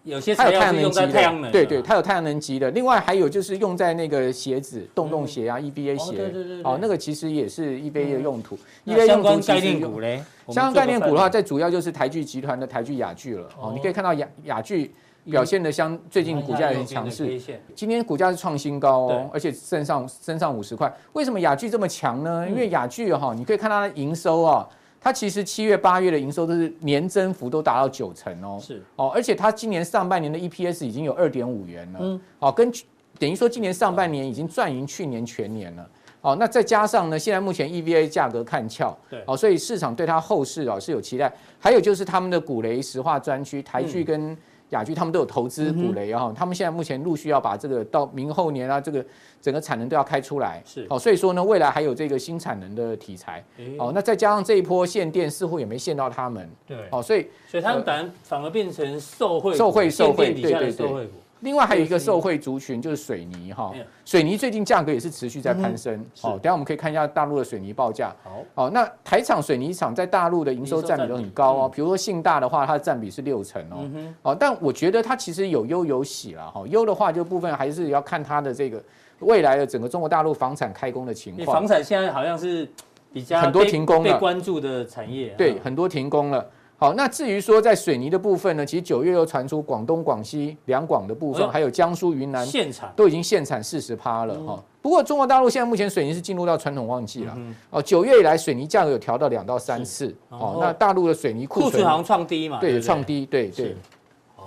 有些材料是用在太阳能，对对，它有太阳能级的。另外还有就是用在那个鞋子，洞洞鞋啊，EVA 鞋，对对对，哦，那个其实也是 EVA 的用途。EVA 相关概念股嘞，相关概念股的话，在主要就是台剧集团的台剧雅聚了。哦，你可以看到雅雅聚表现的相最近股价也很强势，今天股价是创新高哦，而且升上升上五十块。为什么雅聚这么强呢？因为雅聚哈，你可以看它的营收啊。它其实七月、八月的营收都是年增幅都达到九成哦，是。哦，而且它今年上半年的 EPS 已经有二点五元了，嗯，哦，跟等于说今年上半年已经赚赢去年全年了，哦，那再加上呢，现在目前 EVA 价格看俏，对，哦，所以市场对它后市啊是有期待，还有就是他们的古雷石化专区台剧跟。亚聚他们都有投资补雷啊，他们现在目前陆续要把这个到明后年啊，这个整个产能都要开出来，是。哦，所以说呢，未来还有这个新产能的题材，哦，那再加上这一波限电似乎也没限到他们，对，哦，所以所以他们反而反而变成受惠受惠受惠，对对对。另外还有一个受惠族群就是水泥哈，水泥最近价格也是持续在攀升。好，等下我们可以看一下大陆的水泥报价。好，好，那台厂水泥厂在大陆的营收占比都很高哦。比如说信大的话，它的占比是六成哦。好，但我觉得它其实有忧有喜了哈。忧的话就部分还是要看它的这个未来的整个中国大陆房产开工的情况。房产现在好像是比较很多停工被关注的产业，对，很多停工了。好，那至于说在水泥的部分呢，其实九月又传出广东、广西两广的部分，还有江苏、云南限产都已经限产四十趴了哈。不过中国大陆现在目前水泥是进入到传统旺季了。哦，九月以来水泥价格有调到两到三次。哦，那大陆的水泥库存好像创低嘛？对，创低，对对。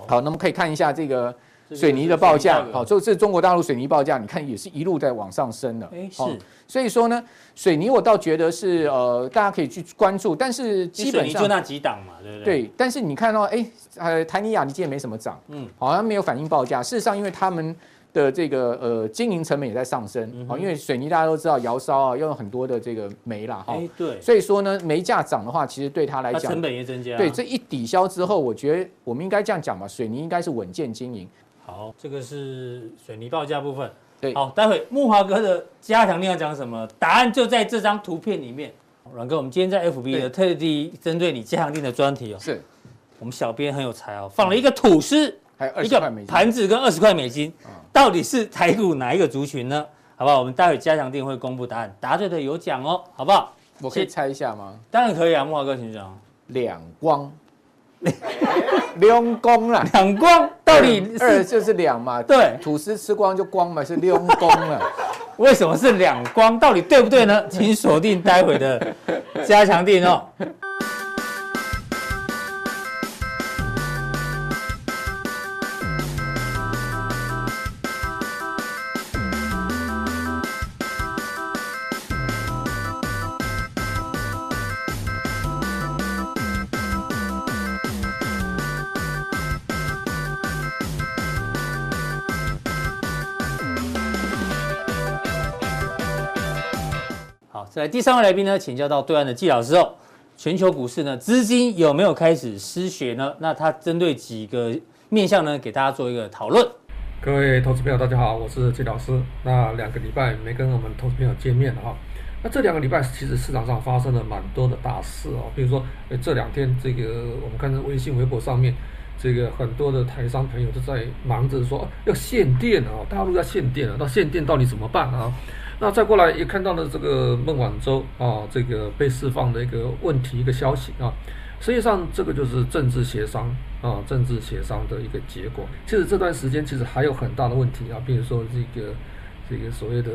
好，那么可以看一下这个水泥的报价。好，这是中国大陆水泥报价，你看也是一路在往上升的。哎，是。所以说呢，水泥我倒觉得是呃，大家可以去关注，但是基本上就那几档嘛，对不对？对，但是你看到哎，呃，台泥、亚你今天没什么涨，嗯，好像没有反映报价。事实上，因为他们的这个呃经营成本也在上升，好，因为水泥大家都知道窑烧啊，要用很多的这个煤啦，哈，对。所以说呢，煤价涨的话，其实对他来讲，成本也增加。对，这一抵消之后，我觉得我们应该这样讲吧，水泥应该是稳健经营。好，这个是水泥报价部分。对，好，待会木华哥的加强錠要讲什么？答案就在这张图片里面。阮哥，我们今天在 FB 的特地针对你加强錠的专题哦，是我们小编很有才哦，放了一个吐司，还有一个盘子跟二十块美金，到底是台股哪一个族群呢？好不好？我们待会加强錠会公布答案，答对的有奖哦，好不好？我可以猜一下吗？当然可以啊，木华哥请讲。两光。两光啦，两光到底二就是两嘛？对，吐司吃光就光嘛，是两光了。为什么是两光？到底对不对呢？请锁定待会的加强电哦。在第三位来宾呢，请教到对岸的季老师哦。全球股市呢，资金有没有开始失血呢？那他针对几个面向呢，给大家做一个讨论。各位投资朋友，大家好，我是季老师。那两个礼拜没跟我们投资朋友见面了哈。那这两个礼拜其实市场上发生了蛮多的大事哦，比如说这两天这个我们看到微信、微博上面，这个很多的台商朋友都在忙着说要限电啊，大陆要限电了，那限电到底怎么办啊？那再过来也看到了这个孟晚舟啊，这个被释放的一个问题一个消息啊，实际上这个就是政治协商啊，政治协商的一个结果。其实这段时间其实还有很大的问题啊，比如说这个这个所谓的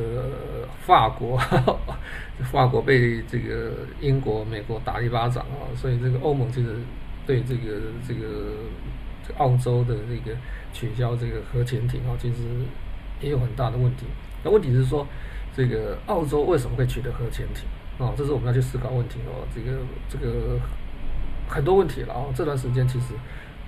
法国，法国被这个英国、美国打一巴掌啊，所以这个欧盟其实对这个这个澳洲的这个取消这个核潜艇啊，其实也有很大的问题。那问题是说。这个澳洲为什么会取得核潜艇啊？这是我们要去思考问题哦。这个这个很多问题了啊。这段时间其实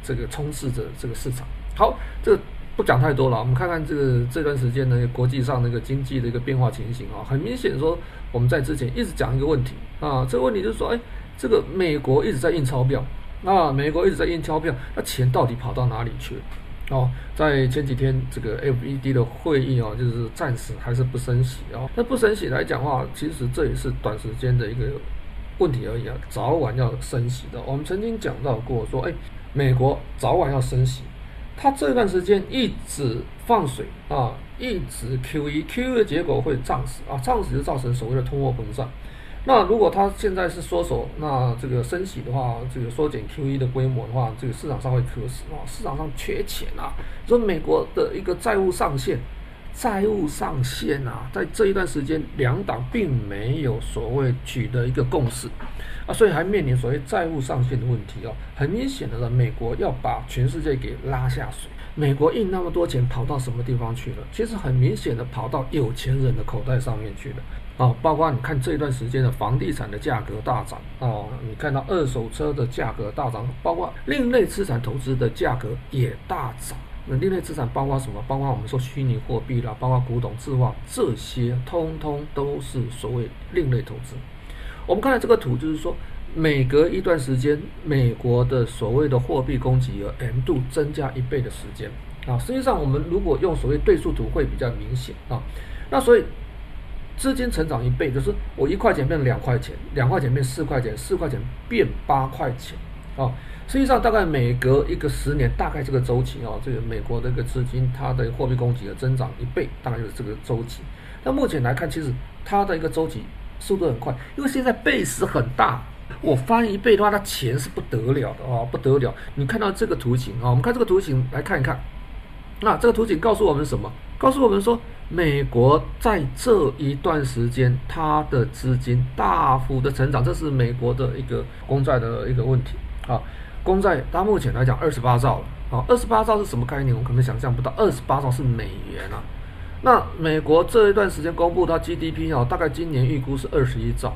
这个充斥着这个市场。好，这不讲太多了。我们看看这个这段时间呢，国际上那个经济的一个变化情形啊。很明显说，我们在之前一直讲一个问题啊。这个问题就是说，哎，这个美国一直在印钞票，那，美国一直在印钞票，那钱到底跑到哪里去了？哦，在前几天这个 FED 的会议哦，就是暂时还是不升息哦。那不升息来讲的话，其实这也是短时间的一个问题而已啊，早晚要升息的。我们曾经讲到过说，哎，美国早晚要升息，它这段时间一直放水啊，一直 QE，QE 的结果会胀死啊，胀死就造成所谓的通货膨胀。那如果他现在是缩手，那这个升息的话，这个缩减 QE 的规模的话，这个市场上会渴死啊，市场上缺钱啊。说美国的一个债务上限，债务上限啊，在这一段时间两党并没有所谓取得一个共识啊，所以还面临所谓债务上限的问题哦。很明显的呢，美国要把全世界给拉下水。美国印那么多钱跑到什么地方去了？其实很明显的跑到有钱人的口袋上面去了。啊，包括你看这一段时间的房地产的价格大涨哦，你看到二手车的价格大涨，包括另类资产投资的价格也大涨。那另类资产包括什么？包括我们说虚拟货币啦，包括古董字画，这些通通都是所谓另类投资。我们看到这个图，就是说每隔一段时间，美国的所谓的货币供给额 M 度增加一倍的时间啊。实际上，我们如果用所谓对数图会比较明显啊。那所以。资金成长一倍，就是我一块钱变两块钱，两块钱变四块钱，四块钱变八块钱，啊。实际上，大概每隔一个十年，大概这个周期啊，这个美国的一个资金它的货币供给的增长一倍，大概就是这个周期。那目前来看，其实它的一个周期速度很快，因为现在 base 很大，我翻一倍的话，它钱是不得了的哦，不得了。你看到这个图形啊，我们看这个图形来看一看，那这个图形告诉我们什么？告诉我们说，美国在这一段时间，它的资金大幅的成长，这是美国的一个公债的一个问题啊。公债它目前来讲二十八兆了，啊，二十八兆是什么概念？我可能想象不到，二十八兆是美元啊。那美国这一段时间公布它 GDP 哦，大概今年预估是二十一兆，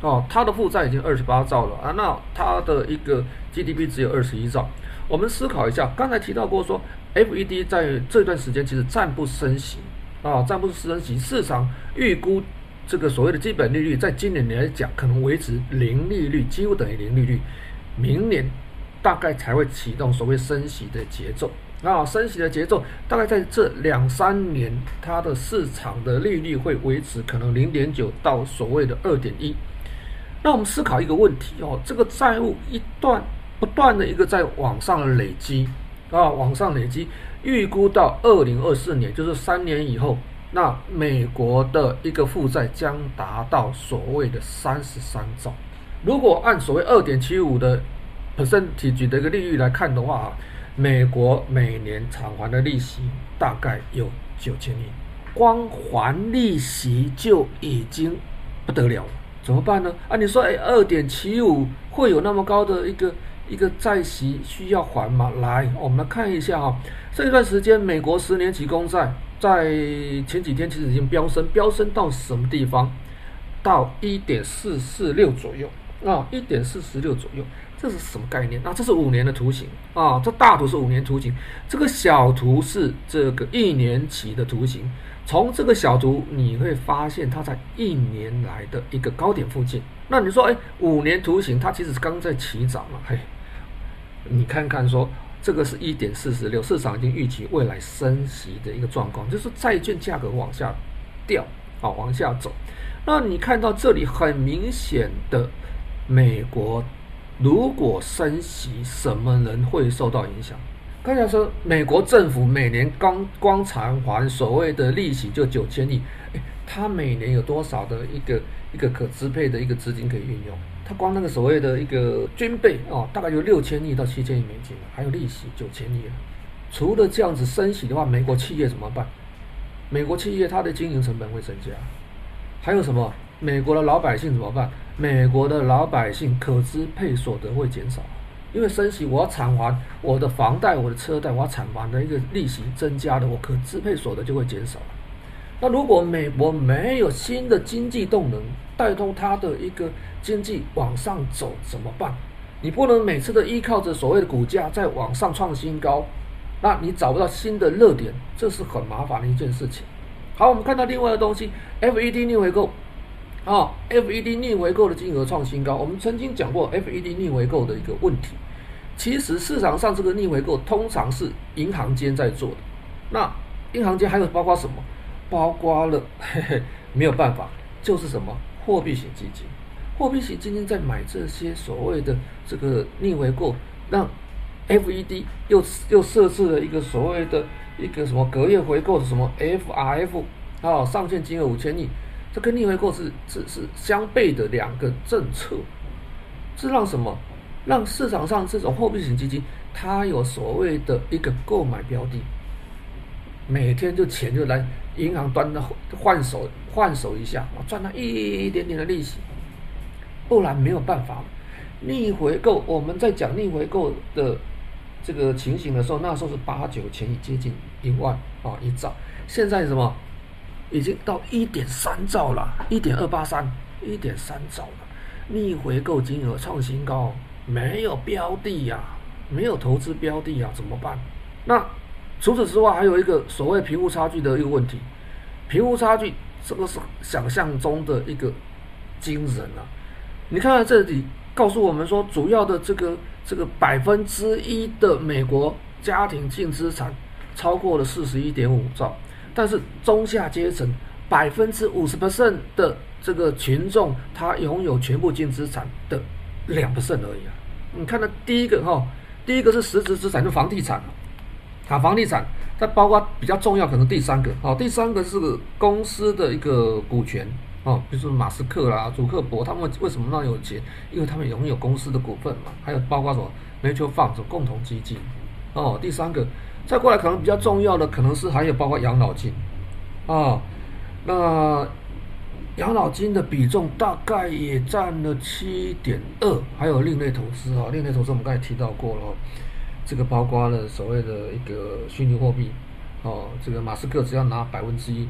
哦，它的负债已经二十八兆了啊，那它的一个 GDP 只有二十一兆。我们思考一下，刚才提到过说，FED 在这段时间其实暂不升息啊，暂不升息，市场预估这个所谓的基本利率，在今年来讲可能维持零利率，几乎等于零利率，明年。大概才会启动所谓升息的节奏啊，升息的节奏大概在这两三年，它的市场的利率会维持可能零点九到所谓的二点一。那我们思考一个问题哦，这个债务一段不断的一个在往上的累积啊，往上累积，预估到二零二四年，就是三年以后，那美国的一个负债将达到所谓的三十三兆。如果按所谓二点七五的。percentage 的一个利率来看的话啊，美国每年偿还的利息大概有九千亿，光还利息就已经不得了了，怎么办呢？啊，你说，哎，二点七五会有那么高的一个一个债息需要还吗？来，我们来看一下哈，这一段时间美国十年期公债在前几天其实已经飙升，飙升到什么地方？到一点四四六左右啊，一点四四六左右。这是什么概念？那这是五年的图形啊，这大图是五年图形，这个小图是这个一年期的图形。从这个小图你会发现，它在一年来的一个高点附近。那你说，哎，五年图形它其实是刚在起涨了，嘿，你看看说，这个是一点四十六，市场已经预期未来升息的一个状况，就是债券价格往下掉啊，往下走。那你看到这里很明显的美国。如果升息，什么人会受到影响？刚才说，美国政府每年光光偿还所谓的利息就九千亿，诶，他每年有多少的一个一个可支配的一个资金可以运用？他光那个所谓的一个军备哦，大概有六千亿到七千亿美金，还有利息九千亿。除了这样子升息的话，美国企业怎么办？美国企业它的经营成本会增加，还有什么？美国的老百姓怎么办？美国的老百姓可支配所得会减少，因为升息，我要偿还我的房贷、我的车贷，我要偿还的一个利息增加的，我可支配所得就会减少。那如果美国没有新的经济动能带动它的一个经济往上走，怎么办？你不能每次都依靠着所谓的股价在往上创新高，那你找不到新的热点，这是很麻烦的一件事情。好，我们看到另外的东西，FED 逆回购。啊，FED 逆回购的金额创新高。我们曾经讲过 FED 逆回购的一个问题。其实市场上这个逆回购通常是银行间在做的。那银行间还有包括什么？包括了嘿嘿，没有办法，就是什么货币型基金。货币型基金在买这些所谓的这个逆回购，让 FED 又又设置了一个所谓的一个什么隔夜回购的什么 FRF 啊，上限金额五千亿。这跟逆回购是是是相悖的两个政策，是让什么？让市场上这种货币型基金，它有所谓的一个购买标的，每天就钱就来银行端的换手换手一下，我赚了一点点的利息，不然没有办法。逆回购，我们在讲逆回购的这个情形的时候，那时候是八九千亿，接近一万啊一兆，现在什么？已经到一点三兆了，一点二八三，一点三兆了，逆回购金额创新高，没有标的呀、没有投资标的呀、怎么办？那除此之外，还有一个所谓贫富差距的一个问题，贫富差距这个是想象中的一个惊人啊！你看看这里告诉我们说，主要的这个这个百分之一的美国家庭净资产超过了四十一点五兆。但是中下阶层百分之五十不剩的这个群众，他拥有全部净资产的两 percent 而已啊，你看到第一个哈，第一个是实质资产，就房地产，房地产，再包括比较重要，可能第三个，哦，第三个是公司的一个股权，哦，比如说马斯克啦、祖克伯他们为什么那么有钱？因为他们拥有公司的股份嘛，还有包括什么 mutual funds 共同基金，哦，第三个，再过来可能比较重要的，可能是还有包括养老金，哦，那。养老金的比重大概也占了七点二，还有另类投资。啊，另类投资我们刚才提到过了，这个包括了所谓的一个虚拟货币，哦，这个马斯克只要拿百分之一，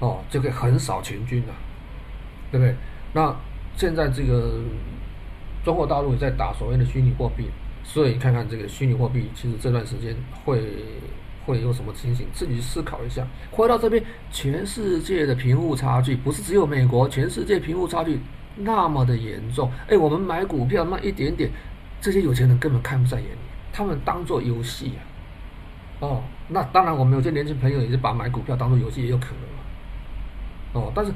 哦，就可以横扫全军了，对不对？那现在这个中国大陆也在打所谓的虚拟货币，所以你看看这个虚拟货币，其实这段时间会。会有什么情形？自己思考一下。回到这边，全世界的贫富差距不是只有美国，全世界贫富差距那么的严重。哎，我们买股票那一点点，这些有钱人根本看不在眼里，他们当做游戏啊。哦，那当然，我们有些年轻朋友也是把买股票当做游戏，也有可能哦，但是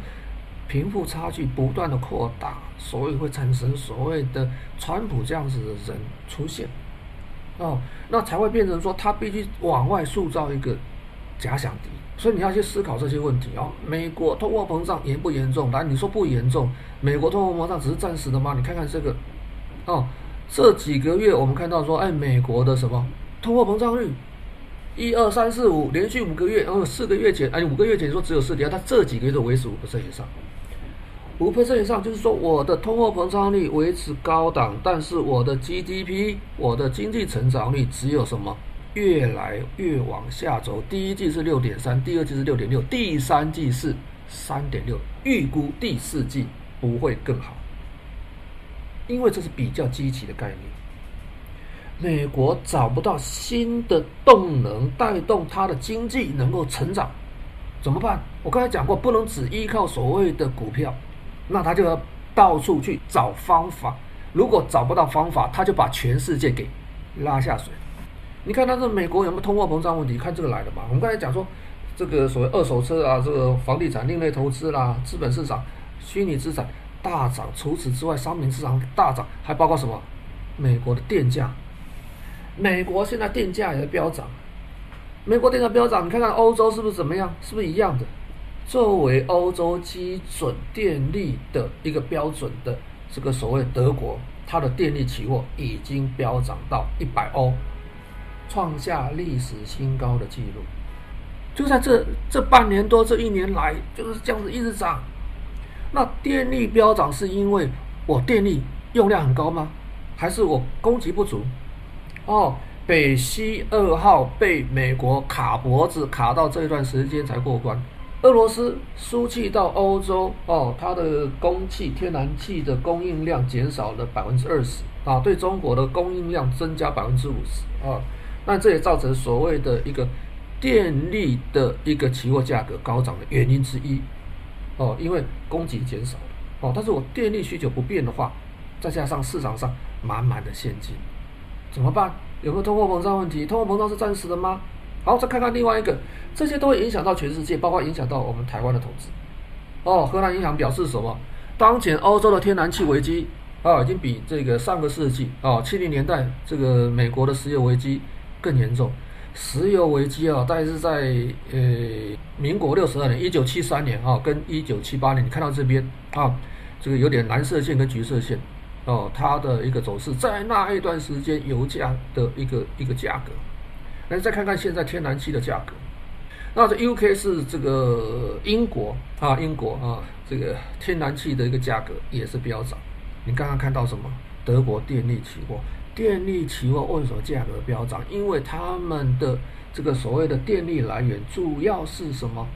贫富差距不断的扩大，所以会产生所谓的川普这样子的人出现。哦，那才会变成说他必须往外塑造一个假想敌，所以你要去思考这些问题哦。美国通货膨胀严不严重？来你说不严重，美国通货膨胀只是暂时的吗？你看看这个，哦，这几个月我们看到说，哎，美国的什么通货膨胀率，一二三四五连续五个月，然后四个月前，哎，五个月前说只有四点，它这几个月都维持五个以上。五个以上，就是说我的通货膨胀率维持高档，但是我的 GDP，我的经济成长率只有什么越来越往下走。第一季是六点三，第二季是六点六，第三季是三点六，预估第四季不会更好，因为这是比较积极的概念。美国找不到新的动能带动它的经济能够成长，怎么办？我刚才讲过，不能只依靠所谓的股票。那他就要到处去找方法，如果找不到方法，他就把全世界给拉下水。你看，他这美国有没有通货膨胀问题？看这个来的嘛。我们刚才讲说，这个所谓二手车啊，这个房地产、另类投资啦，资本市场、虚拟资产大涨。除此之外，商品市场大涨，还包括什么？美国的电价，美国现在电价也在飙涨。美国电价飙涨，你看看欧洲是不是怎么样？是不是一样的？作为欧洲基准电力的一个标准的这个所谓德国，它的电力期货已经飙涨到一百欧，创下历史新高的记录。就在这这半年多这一年来，就是这样子一直涨。那电力飙涨是因为我电力用量很高吗？还是我供给不足？哦，北溪二号被美国卡脖子卡到这一段时间才过关。俄罗斯输气到欧洲哦，它的供气天然气的供应量减少了百分之二十啊，对中国的供应量增加百分之五十啊，那这也造成所谓的一个电力的一个期货价格高涨的原因之一哦，因为供给减少了哦，但是我电力需求不变的话，再加上市场上满满的现金，怎么办？有没有通货膨胀问题？通货膨胀是暂时的吗？好，再看看另外一个，这些都会影响到全世界，包括影响到我们台湾的投资。哦，荷兰银行表示什么？当前欧洲的天然气危机啊，已经比这个上个世纪啊七零年代这个美国的石油危机更严重。石油危机啊，大概是在呃民国六十二年，一九七三年啊，跟一九七八年，你看到这边啊，这个有点蓝色线跟橘色线哦，它的一个走势，在那一段时间油价的一个一个价格。那再看看现在天然气的价格，那这 UK 是这个英国啊，英国啊，这个天然气的一个价格也是飙涨。你刚刚看到什么？德国电力期货，电力期货为什么价格飙涨？因为他们的这个所谓的电力来源主要是什么？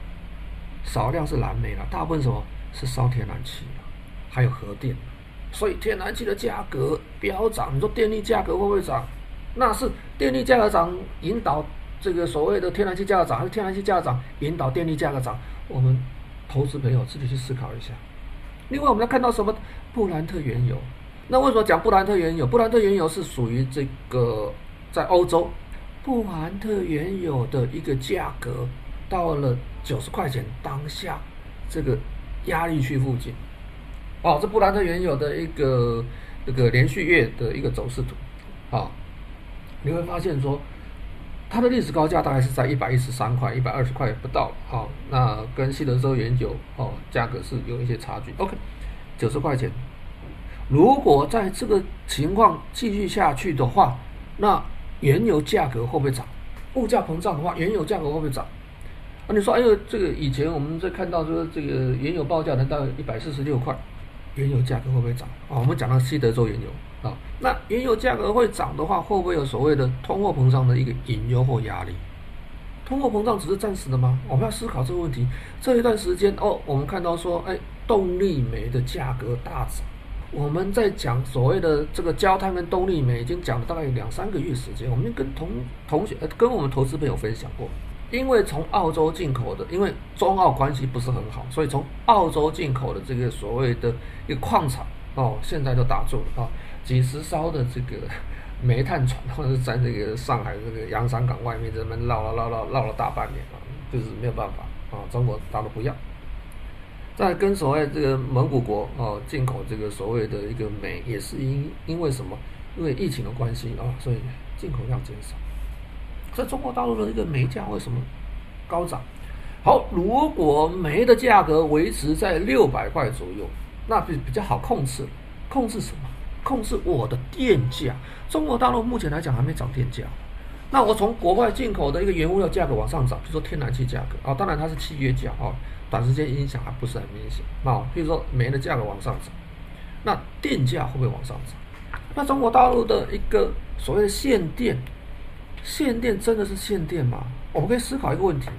少量是燃煤了，大部分什么是烧天然气，还有核电，所以天然气的价格飙涨。你说电力价格会不会涨？那是电力价格涨引导这个所谓的天然气价格涨，还是天然气价格涨引导电力价格涨？我们投资朋友自己去思考一下。另外，我们要看到什么？布兰特原油。那为什么讲布兰特原油？布兰特原油是属于这个在欧洲，布兰特原油的一个价格到了九十块钱当下这个压力区附近。哦，这布兰特原油的一个这个连续月的一个走势图，啊，你会发现说，它的历史高价大概是在一百一十三块、一百二十块不到，好，那跟西德州原油哦价格是有一些差距。OK，九十块钱，如果在这个情况继续下去的话，那原油价格会不会涨？物价膨胀的话，原油价格会不会涨？啊，你说，哎呦，这个以前我们在看到说，这个原油报价能到一百四十六块。原油价格会不会涨啊？我们讲到西德州原油啊，那原油价格会涨的话，会不会有所谓的通货膨胀的一个隐忧或压力？通货膨胀只是暂时的吗？我们要思考这个问题。这一段时间哦，我们看到说，哎，动力煤的价格大涨。我们在讲所谓的这个焦炭跟动力煤，已经讲了大概有两三个月时间。我们跟同同学、呃跟我们投资朋友分享过。因为从澳洲进口的，因为中澳关系不是很好，所以从澳洲进口的这个所谓的一个矿场哦，现在都打住了啊，几十艘的这个煤炭船，或者在这个上海这个洋山港外面这边绕了绕了绕了大半年啊，就是没有办法啊，中国大陆不要。那跟所谓这个蒙古国哦进口这个所谓的一个煤，也是因因为什么？因为疫情的关系啊，所以进口量减少。在中国大陆的一个煤价为什么高涨？好，如果煤的价格维持在六百块左右，那比比较好控制。控制什么？控制我的电价。中国大陆目前来讲还没涨电价。那我从国外进口的一个原物料价格往上涨，比如说天然气价格啊，当然它是契约价啊，短时间影响还不是很明显那。比如说煤的价格往上涨，那电价会不会往上涨？那中国大陆的一个所谓的限电。限电真的是限电吗？我们可以思考一个问题：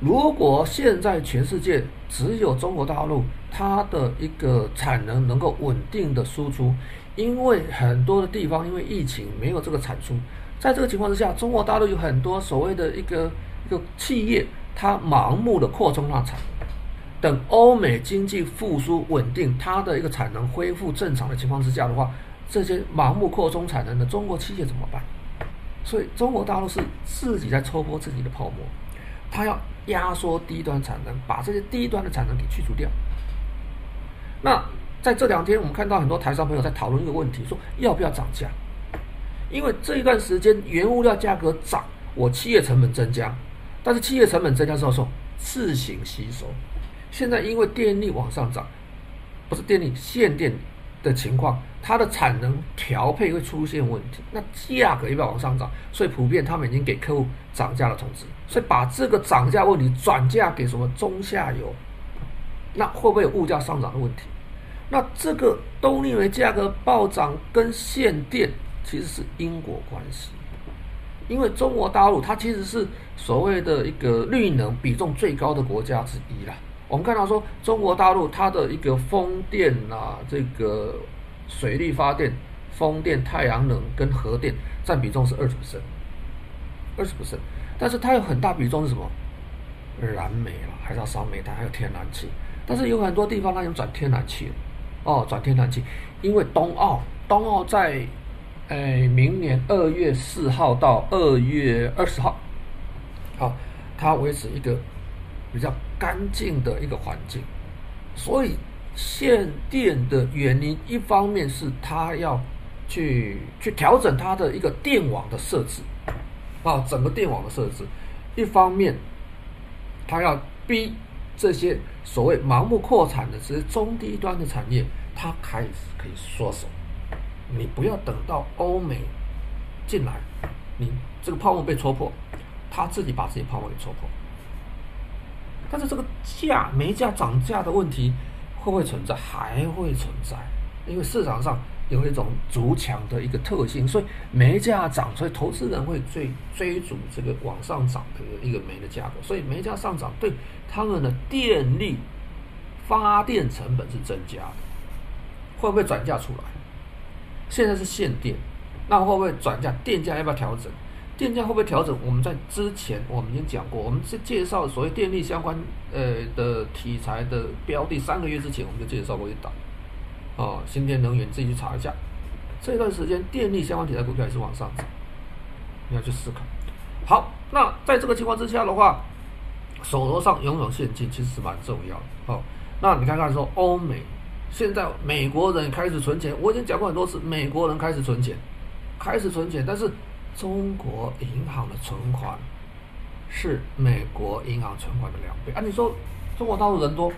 如果现在全世界只有中国大陆它的一个产能能够稳定的输出，因为很多的地方因为疫情没有这个产出，在这个情况之下，中国大陆有很多所谓的一个一个企业，它盲目的扩充它产能，等欧美经济复苏稳定，它的一个产能恢复正常的情况之下的话，这些盲目扩充产能的中国企业怎么办？所以中国大陆是自己在戳破自己的泡沫，它要压缩低端产能，把这些低端的产能给去除掉。那在这两天，我们看到很多台商朋友在讨论一个问题，说要不要涨价？因为这一段时间原物料价格涨，我企业成本增加，但是企业成本增加之后说自行吸收。现在因为电力往上涨，不是电力限电的情况。它的产能调配会出现问题，那价格也要往上涨，所以普遍他们已经给客户涨价的通知，所以把这个涨价问题转嫁给什么中下游，那会不会有物价上涨的问题？那这个动力煤价格暴涨跟限电其实是因果关系，因为中国大陆它其实是所谓的一个绿能比重最高的国家之一啦。我们看到说中国大陆它的一个风电啊，这个。水力发电、风电、太阳能跟核电占比重是二十%，二十%，但是它有很大比重是什么？燃煤了，还是要烧煤炭，还有天然气。但是有很多地方它已经转天然气了，哦，转天然气，因为冬奥，冬奥在，哎，明年二月四号到二月二十号，好，它维持一个比较干净的一个环境，所以。限电的原因，一方面是它要去去调整它的一个电网的设置，啊，整个电网的设置；一方面，它要逼这些所谓盲目扩产的这些中低端的产业，它开始可以缩手。你不要等到欧美进来，你这个泡沫被戳破，他自己把自己泡沫给戳破。但是这个价煤价涨价的问题。会不会存在？还会存在，因为市场上有一种逐强的一个特性，所以煤价涨，所以投资人会追追逐这个往上涨的一个煤的价格，所以煤价上涨对他们的电力发电成本是增加的。会不会转嫁出来？现在是限电，那会不会转嫁？电价要不要调整？电价会不会调整？我们在之前我们已经讲过，我们是介绍所谓电力相关呃的题材的标的，三个月之前我们就介绍过一档，哦，新电能源自己去查一下，这段时间电力相关题材股票也是往上涨，你要去思考。好，那在这个情况之下的话，手头上拥有现金其实是蛮重要的。哦，那你看看说欧美现在美国人开始存钱，我已经讲过很多次，美国人开始存钱，开始存钱，但是中国银行的存款是美国银行存款的两倍啊！你说中国大陆人多，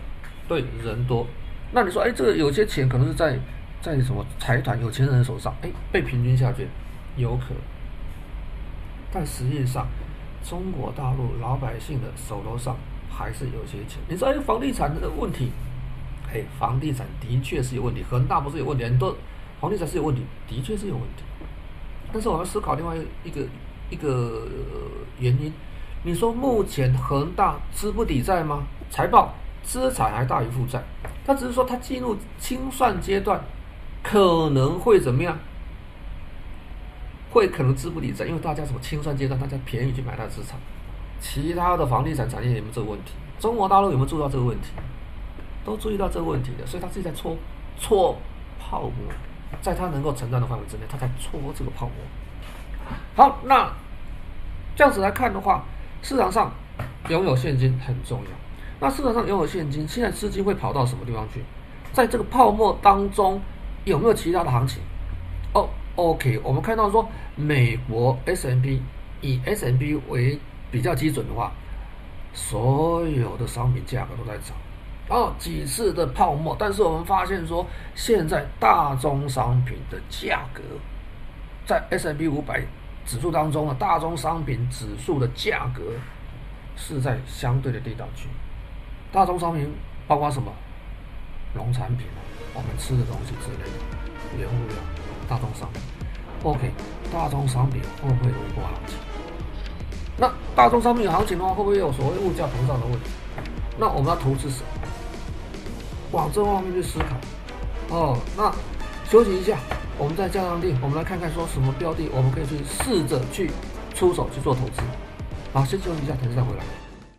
对，人多，那你说，哎，这个有些钱可能是在在什么财团有钱人手上，哎，被平均下去，有可，但实际上，中国大陆老百姓的手头上还是有些钱。你说，哎，房地产的问题。哎，房地产的确是有问题，恒大不是有问题，很多房地产是有问题，的确是有问题。但是我们思考另外一个一个原因，你说目前恒大资不抵债吗？财报资产还大于负债，他只是说他进入清算阶段，可能会怎么样？会可能资不抵债，因为大家什么清算阶段，大家便宜去买他的资产。其他的房地产产业有没有这个问题？中国大陆有没有注意到这个问题？都注意到这个问题的，所以他自己在搓搓泡沫，在他能够承担的范围之内，他在戳这个泡沫。好，那这样子来看的话，市场上拥有现金很重要。那市场上拥有现金，现在资金会跑到什么地方去？在这个泡沫当中有没有其他的行情？哦，OK，我们看到说美国 S&P 以 S&P 为比较基准的话，所有的商品价格都在涨。哦，几次的泡沫，但是我们发现说，现在大宗商品的价格，在 S&P 五百指数当中啊，大宗商品指数的价格是在相对的低档区。大宗商品包括什么？农产品啊，我们吃的东西之类的，原物料，大宗商品。OK，大宗商品会不会有一波行情？那大宗商品有行情的话，会不会有所谓物价膨胀的问题？那我们要投资什么？往这方面去思考，哦，那休息一下，我们再加上定，我们来看看说什么标的，我们可以去试着去出手去做投资。好，先休息一下，等一下回来。